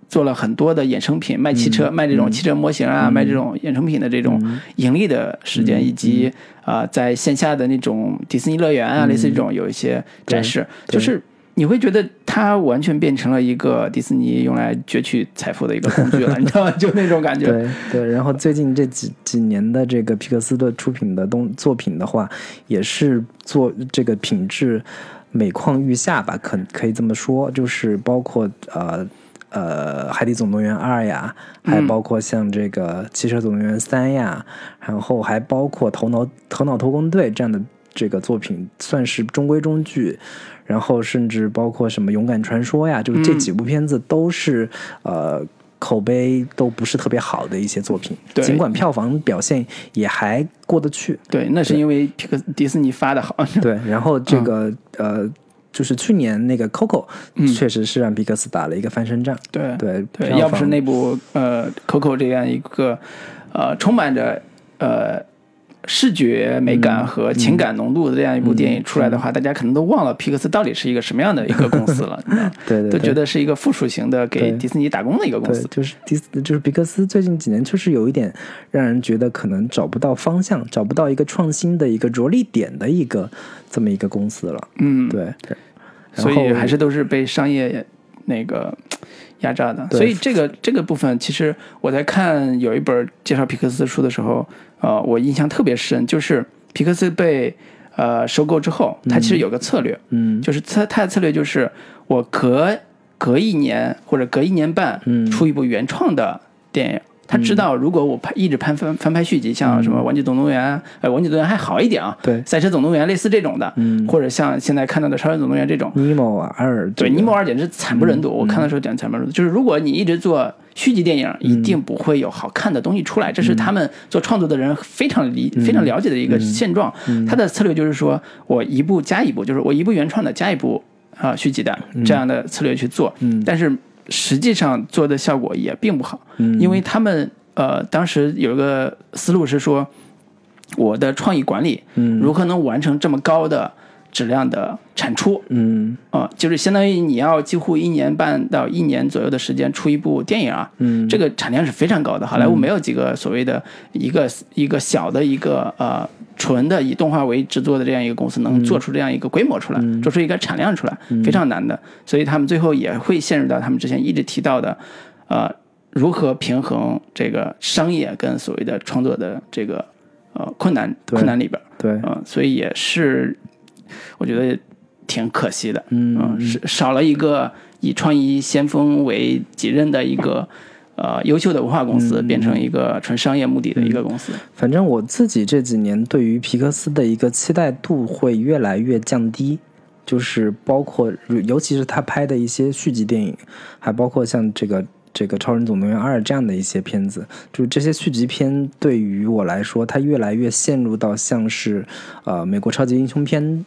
做了很多的衍生品，卖汽嗯。车、卖这种汽车模型啊，卖这种衍生品的这种盈利的时间，以及啊、呃在线下的那种迪士尼乐园啊，类似这种有一些展示，嗯就是。你会觉得它完全变成了一个迪士尼用来攫取财富的一个工具了，你知道吗？就那种感觉。对对，然后最近这几几年的这个皮克斯的出品的东作品的话，也是做这个品质每况愈下吧，可可以这么说，就是包括呃呃《海底总动员二》呀，还包括像这个《汽车总动员三》呀，然后还包括《头脑头脑特工队》这样的这个作品，算是中规中矩。然后甚至包括什么《勇敢传说》呀，就是这几部片子都是、呃口碑都不是特别好的一些作品，对尽管票房表现也还过得去。对，那是因为皮克迪士尼发的好。对，然后这个、呃，就是去年那个 Coco，、嗯确实是让皮克斯打了一个翻身仗。对对对，要不是那部呃 Coco 这样一个呃充满着呃视觉美感嗯和情感浓度的这样一部电影出来的话，大家可能都忘了皮克斯到底是一个什么样的一个公司了，对对对都觉得是一个附属型的给迪士尼打工的一个公司，。就是迪斯，就是皮克斯最近几年确实有一点让人觉得可能找不到方向，找不到一个创新的一个着力点的一个这么一个公司了。嗯，对，然所以还是都是被商业那个压榨的。所以这个这个部分，其实我在看有一本介绍皮克斯书的时候，呃，我印象特别深，就是皮克斯被呃收购之后，它其实有个策略，嗯就是它它的策略就是我隔隔一年或者隔一年半嗯出一部原创的电影。他知道，如果我拍一直拍翻翻拍续集，像什么《玩具总动员》呃，《玩具总动员》还好一点啊，对《赛车总动员》类似这种的，嗯或者像现在看到的《超人总动员》这种，尼莫啊，二对，尼莫尔简直惨不忍睹。我嗯看的时候简直惨不忍睹，就是如果你一直做续集电影，一定不会有好看的东西出来，这是他们做创作的人非常理、嗯非常了解的一个现状。他的策略就是说我一部加一部，就是我一部原创的加一部啊、续集的这样的策略去做，嗯。但是实际上做的效果也并不好，嗯。因为他们呃当时有一个思路是说，我的创意管理嗯。如何能完成这么高的质量的产出，嗯。啊、就是相当于你要几乎一年半到一年左右的时间出一部电影啊，嗯。这个产量是非常高的。好莱坞没有几个所谓的一个一个小的一个呃纯的以动画为制作的这样一个公司能做出这样一个规模出来，做出一个产量出来，非常难的。所以他们最后也会陷入到他们之前一直提到的，呃，如何平衡这个商业跟所谓的创作的这个呃困难困难里边。对，嗯，所以也是我觉得挺可惜的，嗯。是少了一个以创意先锋为己任的一个呃优秀的文化公司，变成一个纯商业目的的一个公司。反正我自己这几年对于皮克斯的一个期待度会越来越降低，就是包括尤其是他拍的一些续集电影，还包括像这个这个《超人总动员二》这样的一些片子，就是这些续集片对于我来说，它越来越陷入到像是呃美国超级英雄片。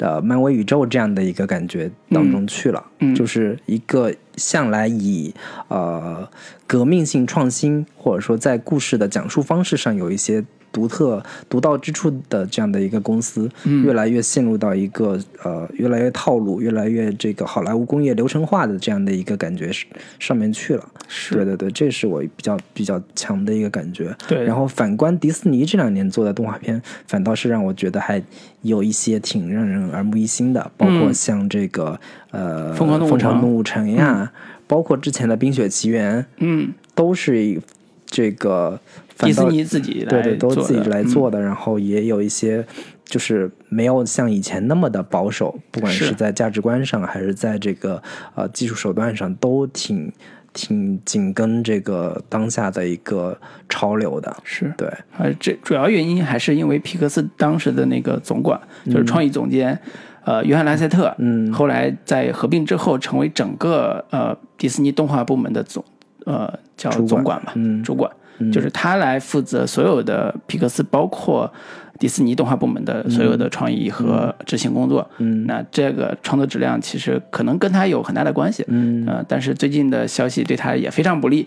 的漫威宇宙这样的一个感觉当中去了，嗯就是一个向来以呃革命性创新，或者说在故事的讲述方式上有一些独特独到之处的这样的一个公司，嗯。越来越陷入到一个呃越来越套路、越来越这个好莱坞工业流程化的这样的一个感觉是上面去了。是。对对对，这是我比较比较强的一个感觉。对。然后反观迪士尼这两年做的动画片，反倒是让我觉得还有一些挺让人耳目一新的，包括嗯。像这个、呃《疯狂动物城动物城》呀，包括之前的《冰雪奇缘》，嗯，都是以这个迪士尼自己来对对，都自己做的嗯来做的，然后也有一些就是没有像以前那么的保守，不管是是。在价值观上还是在这个呃技术手段上，都挺挺紧跟这个当下的一个潮流的。是对，呃，这主要原因还是因为皮克斯当时的那个总管就是创意总监，呃，约翰拉塞特，嗯后来在合并之后成为整个呃迪士尼动画部门的总呃叫总管吧，嗯。主管，就是他来负责所有的皮克斯，包括迪士尼动画部门的所有的创意和执行工作。嗯那这个创作质量其实可能跟他有很大的关系。嗯呃，但是最近的消息对他也非常不利，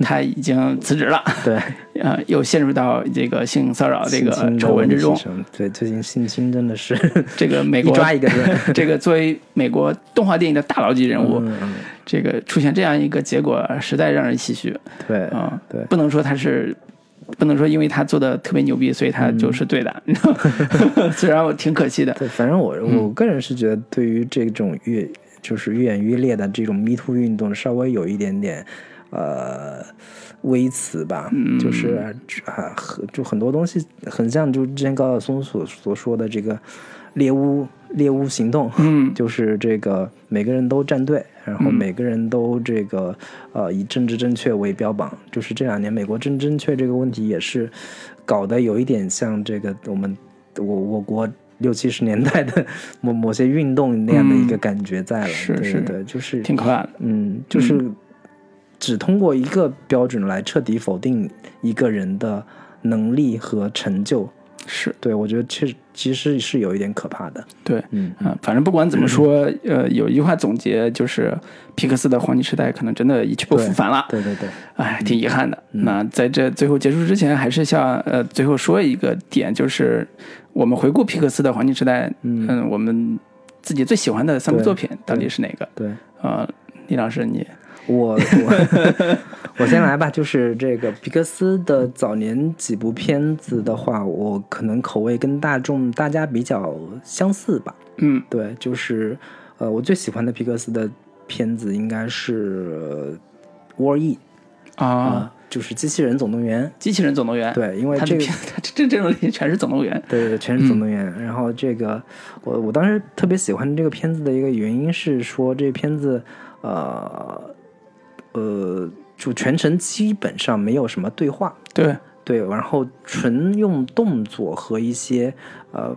他已经辞职了。对，呃，又陷入到这个性骚扰这个丑闻之中。对，最近性侵真的是 这个美 一国抓一个人。这个作为美国动画电影的大佬级人物，嗯，嗯这个出现这样一个结果，实在让人唏嘘对啊、对不能说他是，不能说因为他做的特别牛逼，所以他就是对的。虽然我挺可惜的，对，反正我嗯我个人是觉得，对于这种越就是愈演愈烈的这种 Me Too 运动，稍微有一点点呃微词吧，嗯就是啊，很就很多东西很像，就之前高晓松所所说的这个猎巫猎巫行动，嗯。就是这个每个人都站队，然后每个人都这个呃以政治正确为标榜，就是这两年美国政治正确这个问题也是搞得有一点像这个我们我我国六七十年代的某某些运动那样的一个感觉在了，是是。对对对，就是挺可怕的。嗯，就是只通过一个标准来彻底否定一个人的能力和成就，是对我觉得其实其实是有一点可怕的。对，嗯啊，反正不管怎么说，呃，有一句话总结就是，皮克斯的黄金时代可能真的一去不复返了。对对对，哎，挺遗憾的。那在这最后结束之前，还是像呃最后说一个点，就是我们回顾皮克斯的黄金时代，嗯，我们自己最喜欢的三部作品到底是哪个？对呃，李老师你我我 我先来吧，就是这个皮克斯的早年几部片子的话，我可能口味跟大众大家比较相似吧。嗯对，就是呃，我最喜欢的皮克斯的片子应该是《War E》啊，就是《机器人总动员》。机器人总动员，对，因为他这个他这这种里全是总动员。对对对，全是总动员。然后这个，我我当时特别喜欢这个片子的一个原因是说，这片子呃呃，就全程基本上没有什么对话，对，对，然后纯用动作和一些呃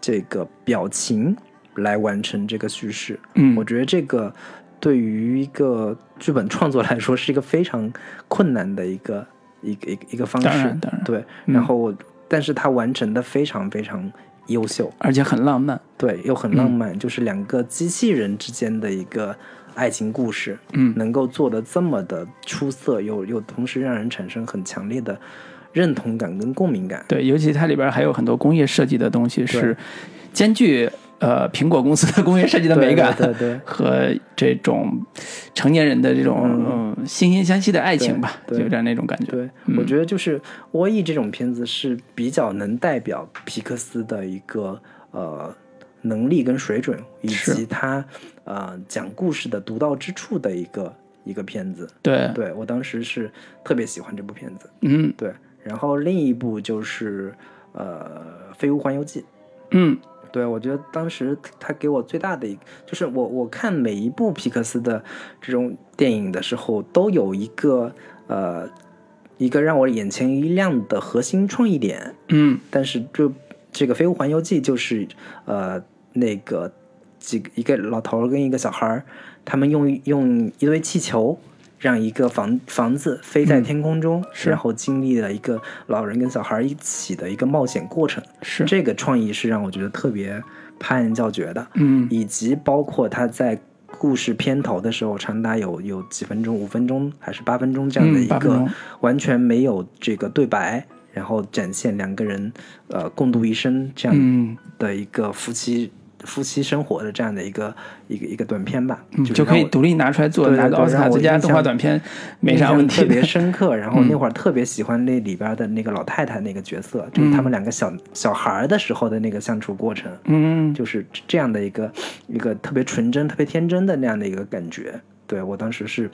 这个表情来完成这个叙事。嗯。我觉得这个对于一个剧本创作来说是一个非常困难的一个一个一个一个方式。当然当然。对，嗯。然后我、但是他完成的非常非常优秀，而且很浪漫。对，又很浪漫，就是两个机器人之间的一个爱情故事，嗯。能够做的这么的出色，又又同时让人产生很强烈的认同感跟共鸣感。对，尤其它里边还有很多工业设计的东西是兼具呃苹果公司的工业设计的美感，对对和这种成年人的这种嗯。惺惺相惜的爱情吧，就有点那种感觉。对，我觉得就是《窝 E》这种片子是比较能代表皮克斯的一个呃能力跟水准，以及他呃讲故事的独到之处的一个一个片子。对，对我当时是特别喜欢这部片子。嗯对，然后另一部就是呃《飞屋环游记》。嗯对，我觉得当时他给我最大的一，就是我我看每一部皮克斯的这种电影的时候，都有一个呃一个让我眼前一亮的核心创意点，嗯但是这这个《飞屋环游记》就是呃那个几个一个老头儿跟一个小孩儿，他们用用一堆气球。让一个房房子飞在天空中，是然后经历了一个老人跟小孩一起的一个冒险过程。是这个创意是让我觉得特别拍案叫绝的，嗯以及包括他在故事片头的时候，长达有有几分钟，五分钟还是八分钟这样的嗯一个完全没有这个对白，然后展现两个人呃共度一生这样嗯的一个夫妻、夫妻生活的这样的一个一个一个短片吧，嗯，就可以独立拿出来做，对对拿个奥斯对让我卡最佳动画短片没啥问题特别。深刻。然后嗯那会儿特别喜欢那里边的那个老太太那个角色，就是他们两个小小孩的时候的那个相处过程。嗯就是这样的一个一个特别纯真、特别天真的那样的一个感觉。对我当时是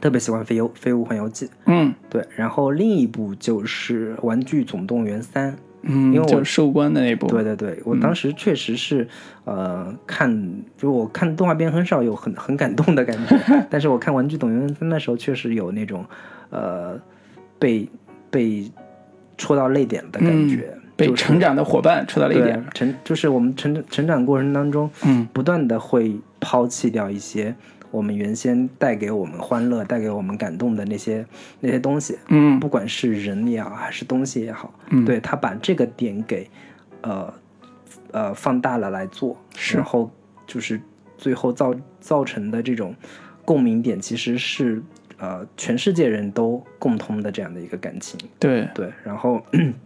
特别喜欢《飞游飞屋环游记》，嗯对，然后另一部就是《玩具总动员三》。嗯，因为我就是收官的那部。对对对，我当时确实是，呃，看就我看动画片很少有很很感动的感觉，但是我看《玩具总动员三》的时候，确实有那种，呃，被被戳到泪点的感觉，嗯被就是成长的伙伴戳到泪点。成就是我们成成长过程当中，嗯不断的会抛弃掉一些我们原先带给我们欢乐、带给我们感动的那些那些东西，嗯。不管是人也好，还是东西也好，嗯。对他把这个点给呃呃放大了来做，然后就是最后造造成的这种共鸣点，其实是呃全世界人都共通的这样的一个感情。对，对，然后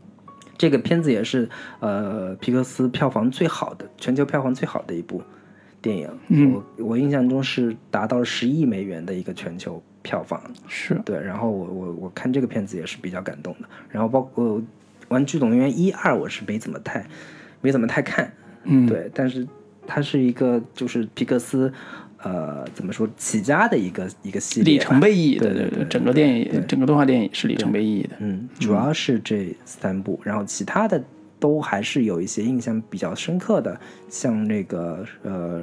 这个片子也是呃皮克斯票房最好的，全球票房最好的一部电影。嗯我我印象中是达到十亿美元的一个全球票房。是对，然后我我我看这个片子也是比较感动的。然后包括《玩具总动员》一二，我是没怎么太没怎么太看。嗯对，但是它是一个就是皮克斯。呃，怎么说起家的一个一个系列，里程碑意义的，对对对，整个电影、整个动画电影是里程碑意义的。嗯，主要是这三部，然后其他的都还是有一些印象比较深刻的，像那个呃《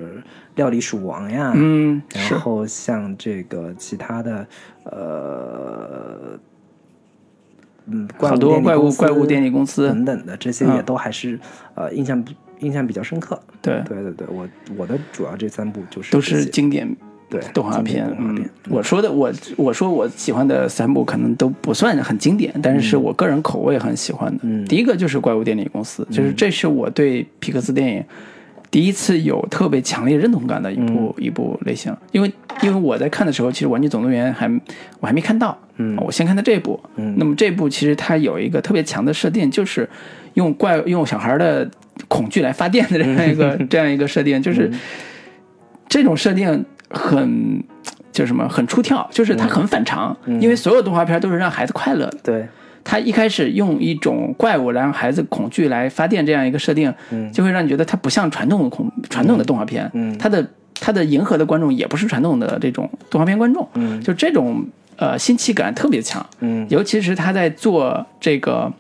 料理鼠王》呀，嗯，然后像这个其他的呃，嗯，好多怪物怪物电力公司等等的这些嗯也都还是、呃印象印象比较深刻。对，对对对，我我的主要这三部就是都是经典对动画片，我说的我我说我喜欢的三部可能都不算很经典，但是是我个人口味很喜欢的。嗯。第一个就是《怪物电力公司》，就是这是我对皮克斯电影第一次有特别强烈认同感的一部、一部类型，因为因为我在看的时候，其实《玩具总动员》还我还没看到，嗯，我先看的这部，嗯，那么这部其实它有一个特别强的设定，就是用怪用小孩的恐惧来发电的这样一个、这样一个设定，就是。这种设定很 就是什么很出跳，就是它很反常，因为所有动画片都是让孩子快乐的。对，他一开始用一种怪物来让孩子恐惧来发电这样一个设定，就会让你觉得它不像传统的恐传统的动画片，嗯。它的它的迎合的观众也不是传统的这种动画片观众，就这种呃新奇感特别强，嗯。尤其是他在做这个。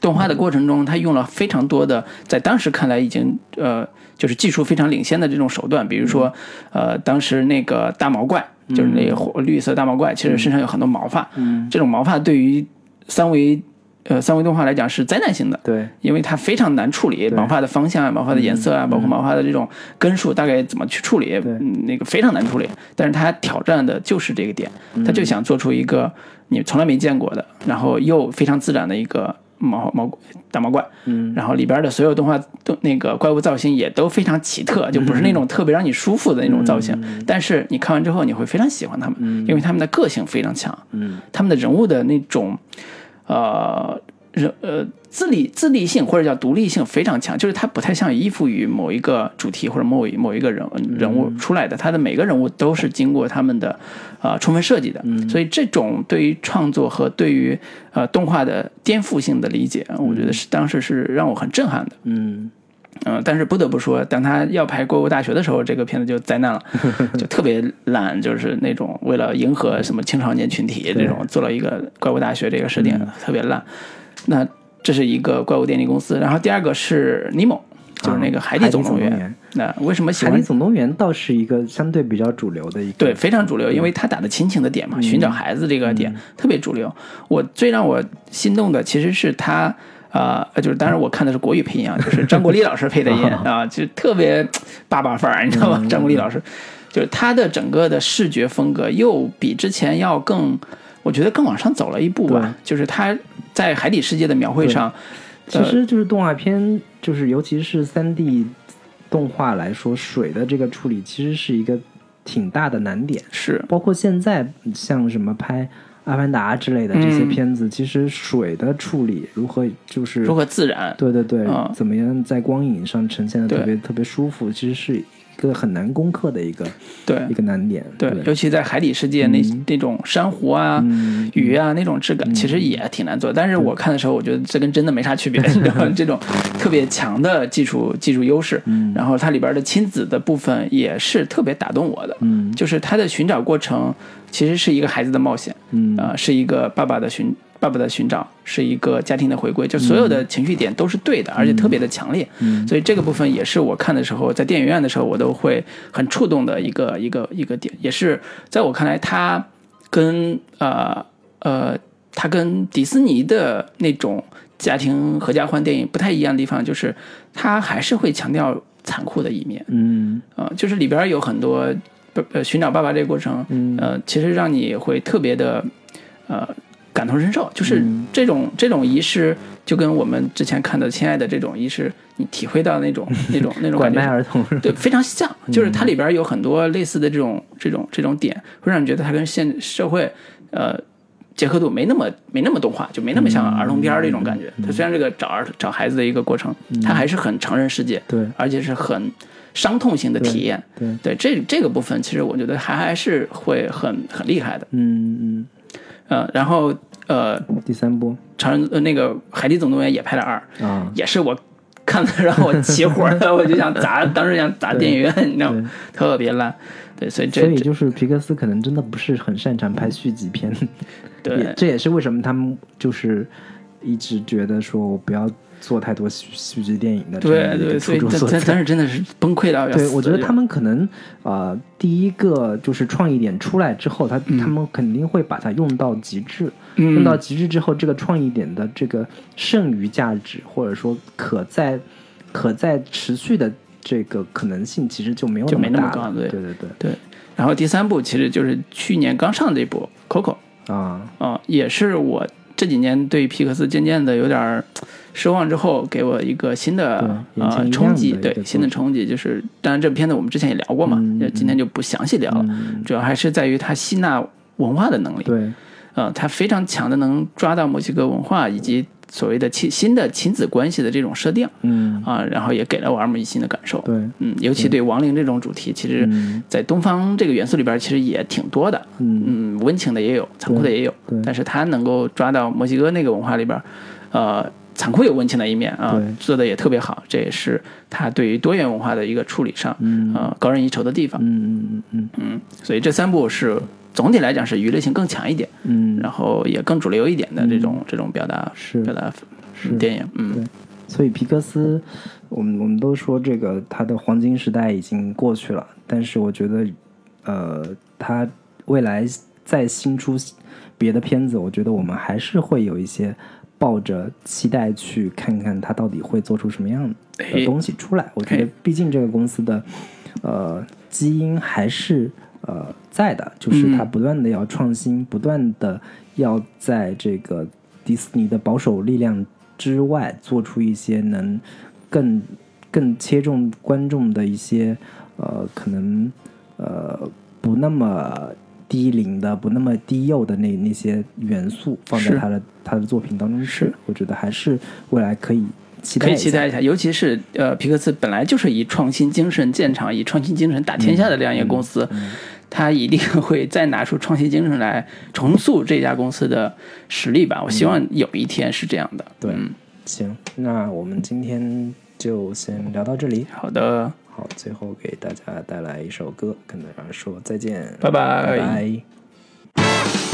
动画的过程中，他用了非常多的，在当时看来已经呃，就是技术非常领先的这种手段，比如说，呃，当时那个大毛怪，就是那绿色大毛怪，其实身上有很多毛发，嗯，这种毛发对于三维呃三维动画来讲是灾难性的，对，因为它非常难处理毛发的方向啊、毛发的颜色啊，包括毛发的这种根数，大概怎么去处理，嗯，那个非常难处理。但是它挑战的就是这个点，他就想做出一个你从来没见过的，然后又非常自然的一个毛毛大毛怪，嗯，然后里边的所有动画都那个怪物造型也都非常奇特，就不是那种特别让你舒服的那种造型，但是你看完之后你会非常喜欢他们，因为他们的个性非常强，嗯，他们的人物的那种，呃。人呃自立自立性或者叫独立性非常强，就是它不太像依附于某一个主题或者某一某一个人人物出来的，它的每个人物都是经过他们的呃充分设计的，所以这种对于创作和对于呃动画的颠覆性的理解，我觉得是当时是让我很震撼的。嗯。嗯，但是不得不说，当他要拍《怪物大学》的时候，这个片子就灾难了，就特别烂，就是那种为了迎合什么青少年群体这种做了一个《怪物大学》这个设定，特别烂。那这是一个怪物电力公司，然后第二个是尼莫，就是那个海底总动员。那为什么喜欢海底？总动员倒是一个相对比较主流的一个，对，非常主流，因为他打的亲情的点嘛，寻找孩子这个点特别主流。我最让我心动的其实是他。啊、就是当然我看的是国语配音啊，就是张国立老师配的音 啊，就特别爸爸范儿，你知道吗？张国立老师，就是他的整个的视觉风格又比之前要更，我觉得更往上走了一步吧。就是他在海底世界的描绘上，其实就是动画片，就是尤其是三 D 动画来说，水的这个处理其实是一个挺大的难点。是。包括现在像什么拍《阿凡达》之类的这些嗯。片子，其实水的处理如何就是如何自然。对对对，嗯。怎么样在光影上呈现的特别特别舒服，其实是一个很难攻克的一个对一个难点。对，尤其在海底世界那、那种珊瑚啊、嗯鱼啊那种质感，其实也挺难做。但是我看的时候，我觉得这跟真的没啥区别，你知道吗？这种特别强的技术技术优势，嗯然后它里边的亲子的部分也是特别打动我的。嗯就是它的寻找过程其实是一个孩子的冒险，嗯啊、是一个爸爸的寻爸爸的寻找，是一个家庭的回归，就所有的情绪点都是对的，而且特别的强烈。嗯所以这个部分也是我看的时候，在电影院的时候，我都会很触动的一个一个一个点，也是在我看来，它跟呃呃，它跟迪士尼的那种家庭合家欢电影不太一样的地方，就是它还是会强调残酷的一面。嗯呃，就是里边有很多呃寻找爸爸这个过程，嗯呃，其实让你会特别的呃感同身受，就是嗯这种、这种仪式，就跟我们之前看的《亲爱的》这种仪式，你体会到那种 那种那种拐感觉。卖儿童，对，非常像，就是它里边有很多类似的这种这种这种点，会让你觉得它跟现社会，呃，结合度没那么没那么动画，就没那么像儿童片儿这种感觉。它虽然这个找儿找孩子的一个过程，它还是很成人世界，对而且是很伤痛性的体验。对，对，这这个部分其实我觉得还还是会很很厉害的。嗯嗯呃，然后呃，嗯，第三部超人呃那个《海底总动员》也拍了二，啊，也是我看的让我起火了，我就想砸，当时想砸电影院，你知道吗？特别烂。对，所以所以就是皮克斯可能真的不是很擅长拍续集片，对这也是为什么他们就是一直觉得说我不要做太多续续集电影的这样对对，所以初衷所在。这这真。是真的是崩溃到要死对，我觉得他们可能呃，第一个就是创意点出来之后，他、他们肯定会把它用到极致，嗯。用到极致之后，这个创意点的这个剩余价值，或者说可在可在持续的这个可能性，其实就没有就没那么大了高对。对对对，对，然后第三部其实就是去年刚上的这部《Coco》啊，啊，也是我这几年对皮克斯渐渐的有点儿失望之后，给我一个新的呃冲击，对新的冲击，就是当然这部片子我们之前也聊过嘛，嗯今天就不详细聊了，嗯。主要还是在于它吸纳文化的能力，对，呃，它非常强的能抓到墨西哥文化以及所谓的亲新的亲子关系的这种设定嗯，啊，然后也给了我耳目一新的感受，对，嗯，尤其对。亡灵这种主题，其实嗯。在东方这个元素里边其实也挺多的，嗯。嗯，温情的也有，残酷的也有对，但是他能够抓到墨西哥那个文化里边，呃，残酷有温情的一面啊对，做的也特别好，这也是他对于多元文化的一个处理上，嗯。呃，高人一筹的地方，嗯嗯嗯。嗯，所以这三部是总体来讲是娱乐性更强一点，嗯，然后也更主流一点的这种、这种表达是。表达是。电影，嗯。对，所以皮克斯，我们我们都说这个他的黄金时代已经过去了，但是我觉得，呃，他未来再新出别的片子，我觉得我们还是会有一些抱着期待去看看他到底会做出什么样的哎东西出来。我觉得哎，毕竟这个公司的呃基因还是呃在的，就是它嗯不断的要创新，不断的要在这个迪士尼的保守力量之外，做出一些能更更切中观众的一些呃可能呃不那么低龄的、不那么低幼的那那些元素放在他的他的作品当中是，我觉得还是未来可以期待可以期待一下，尤其是呃，皮克斯本来就是以创新精神建厂，以创新精神打天下的这样一个公司，嗯他一定会再拿出创新精神来重塑这家公司的实力吧。我希望有一天是这样的。对嗯，行，那我们今天就先聊到这里。好的，好，最后给大家带来一首歌，跟大家说再见，拜拜拜拜。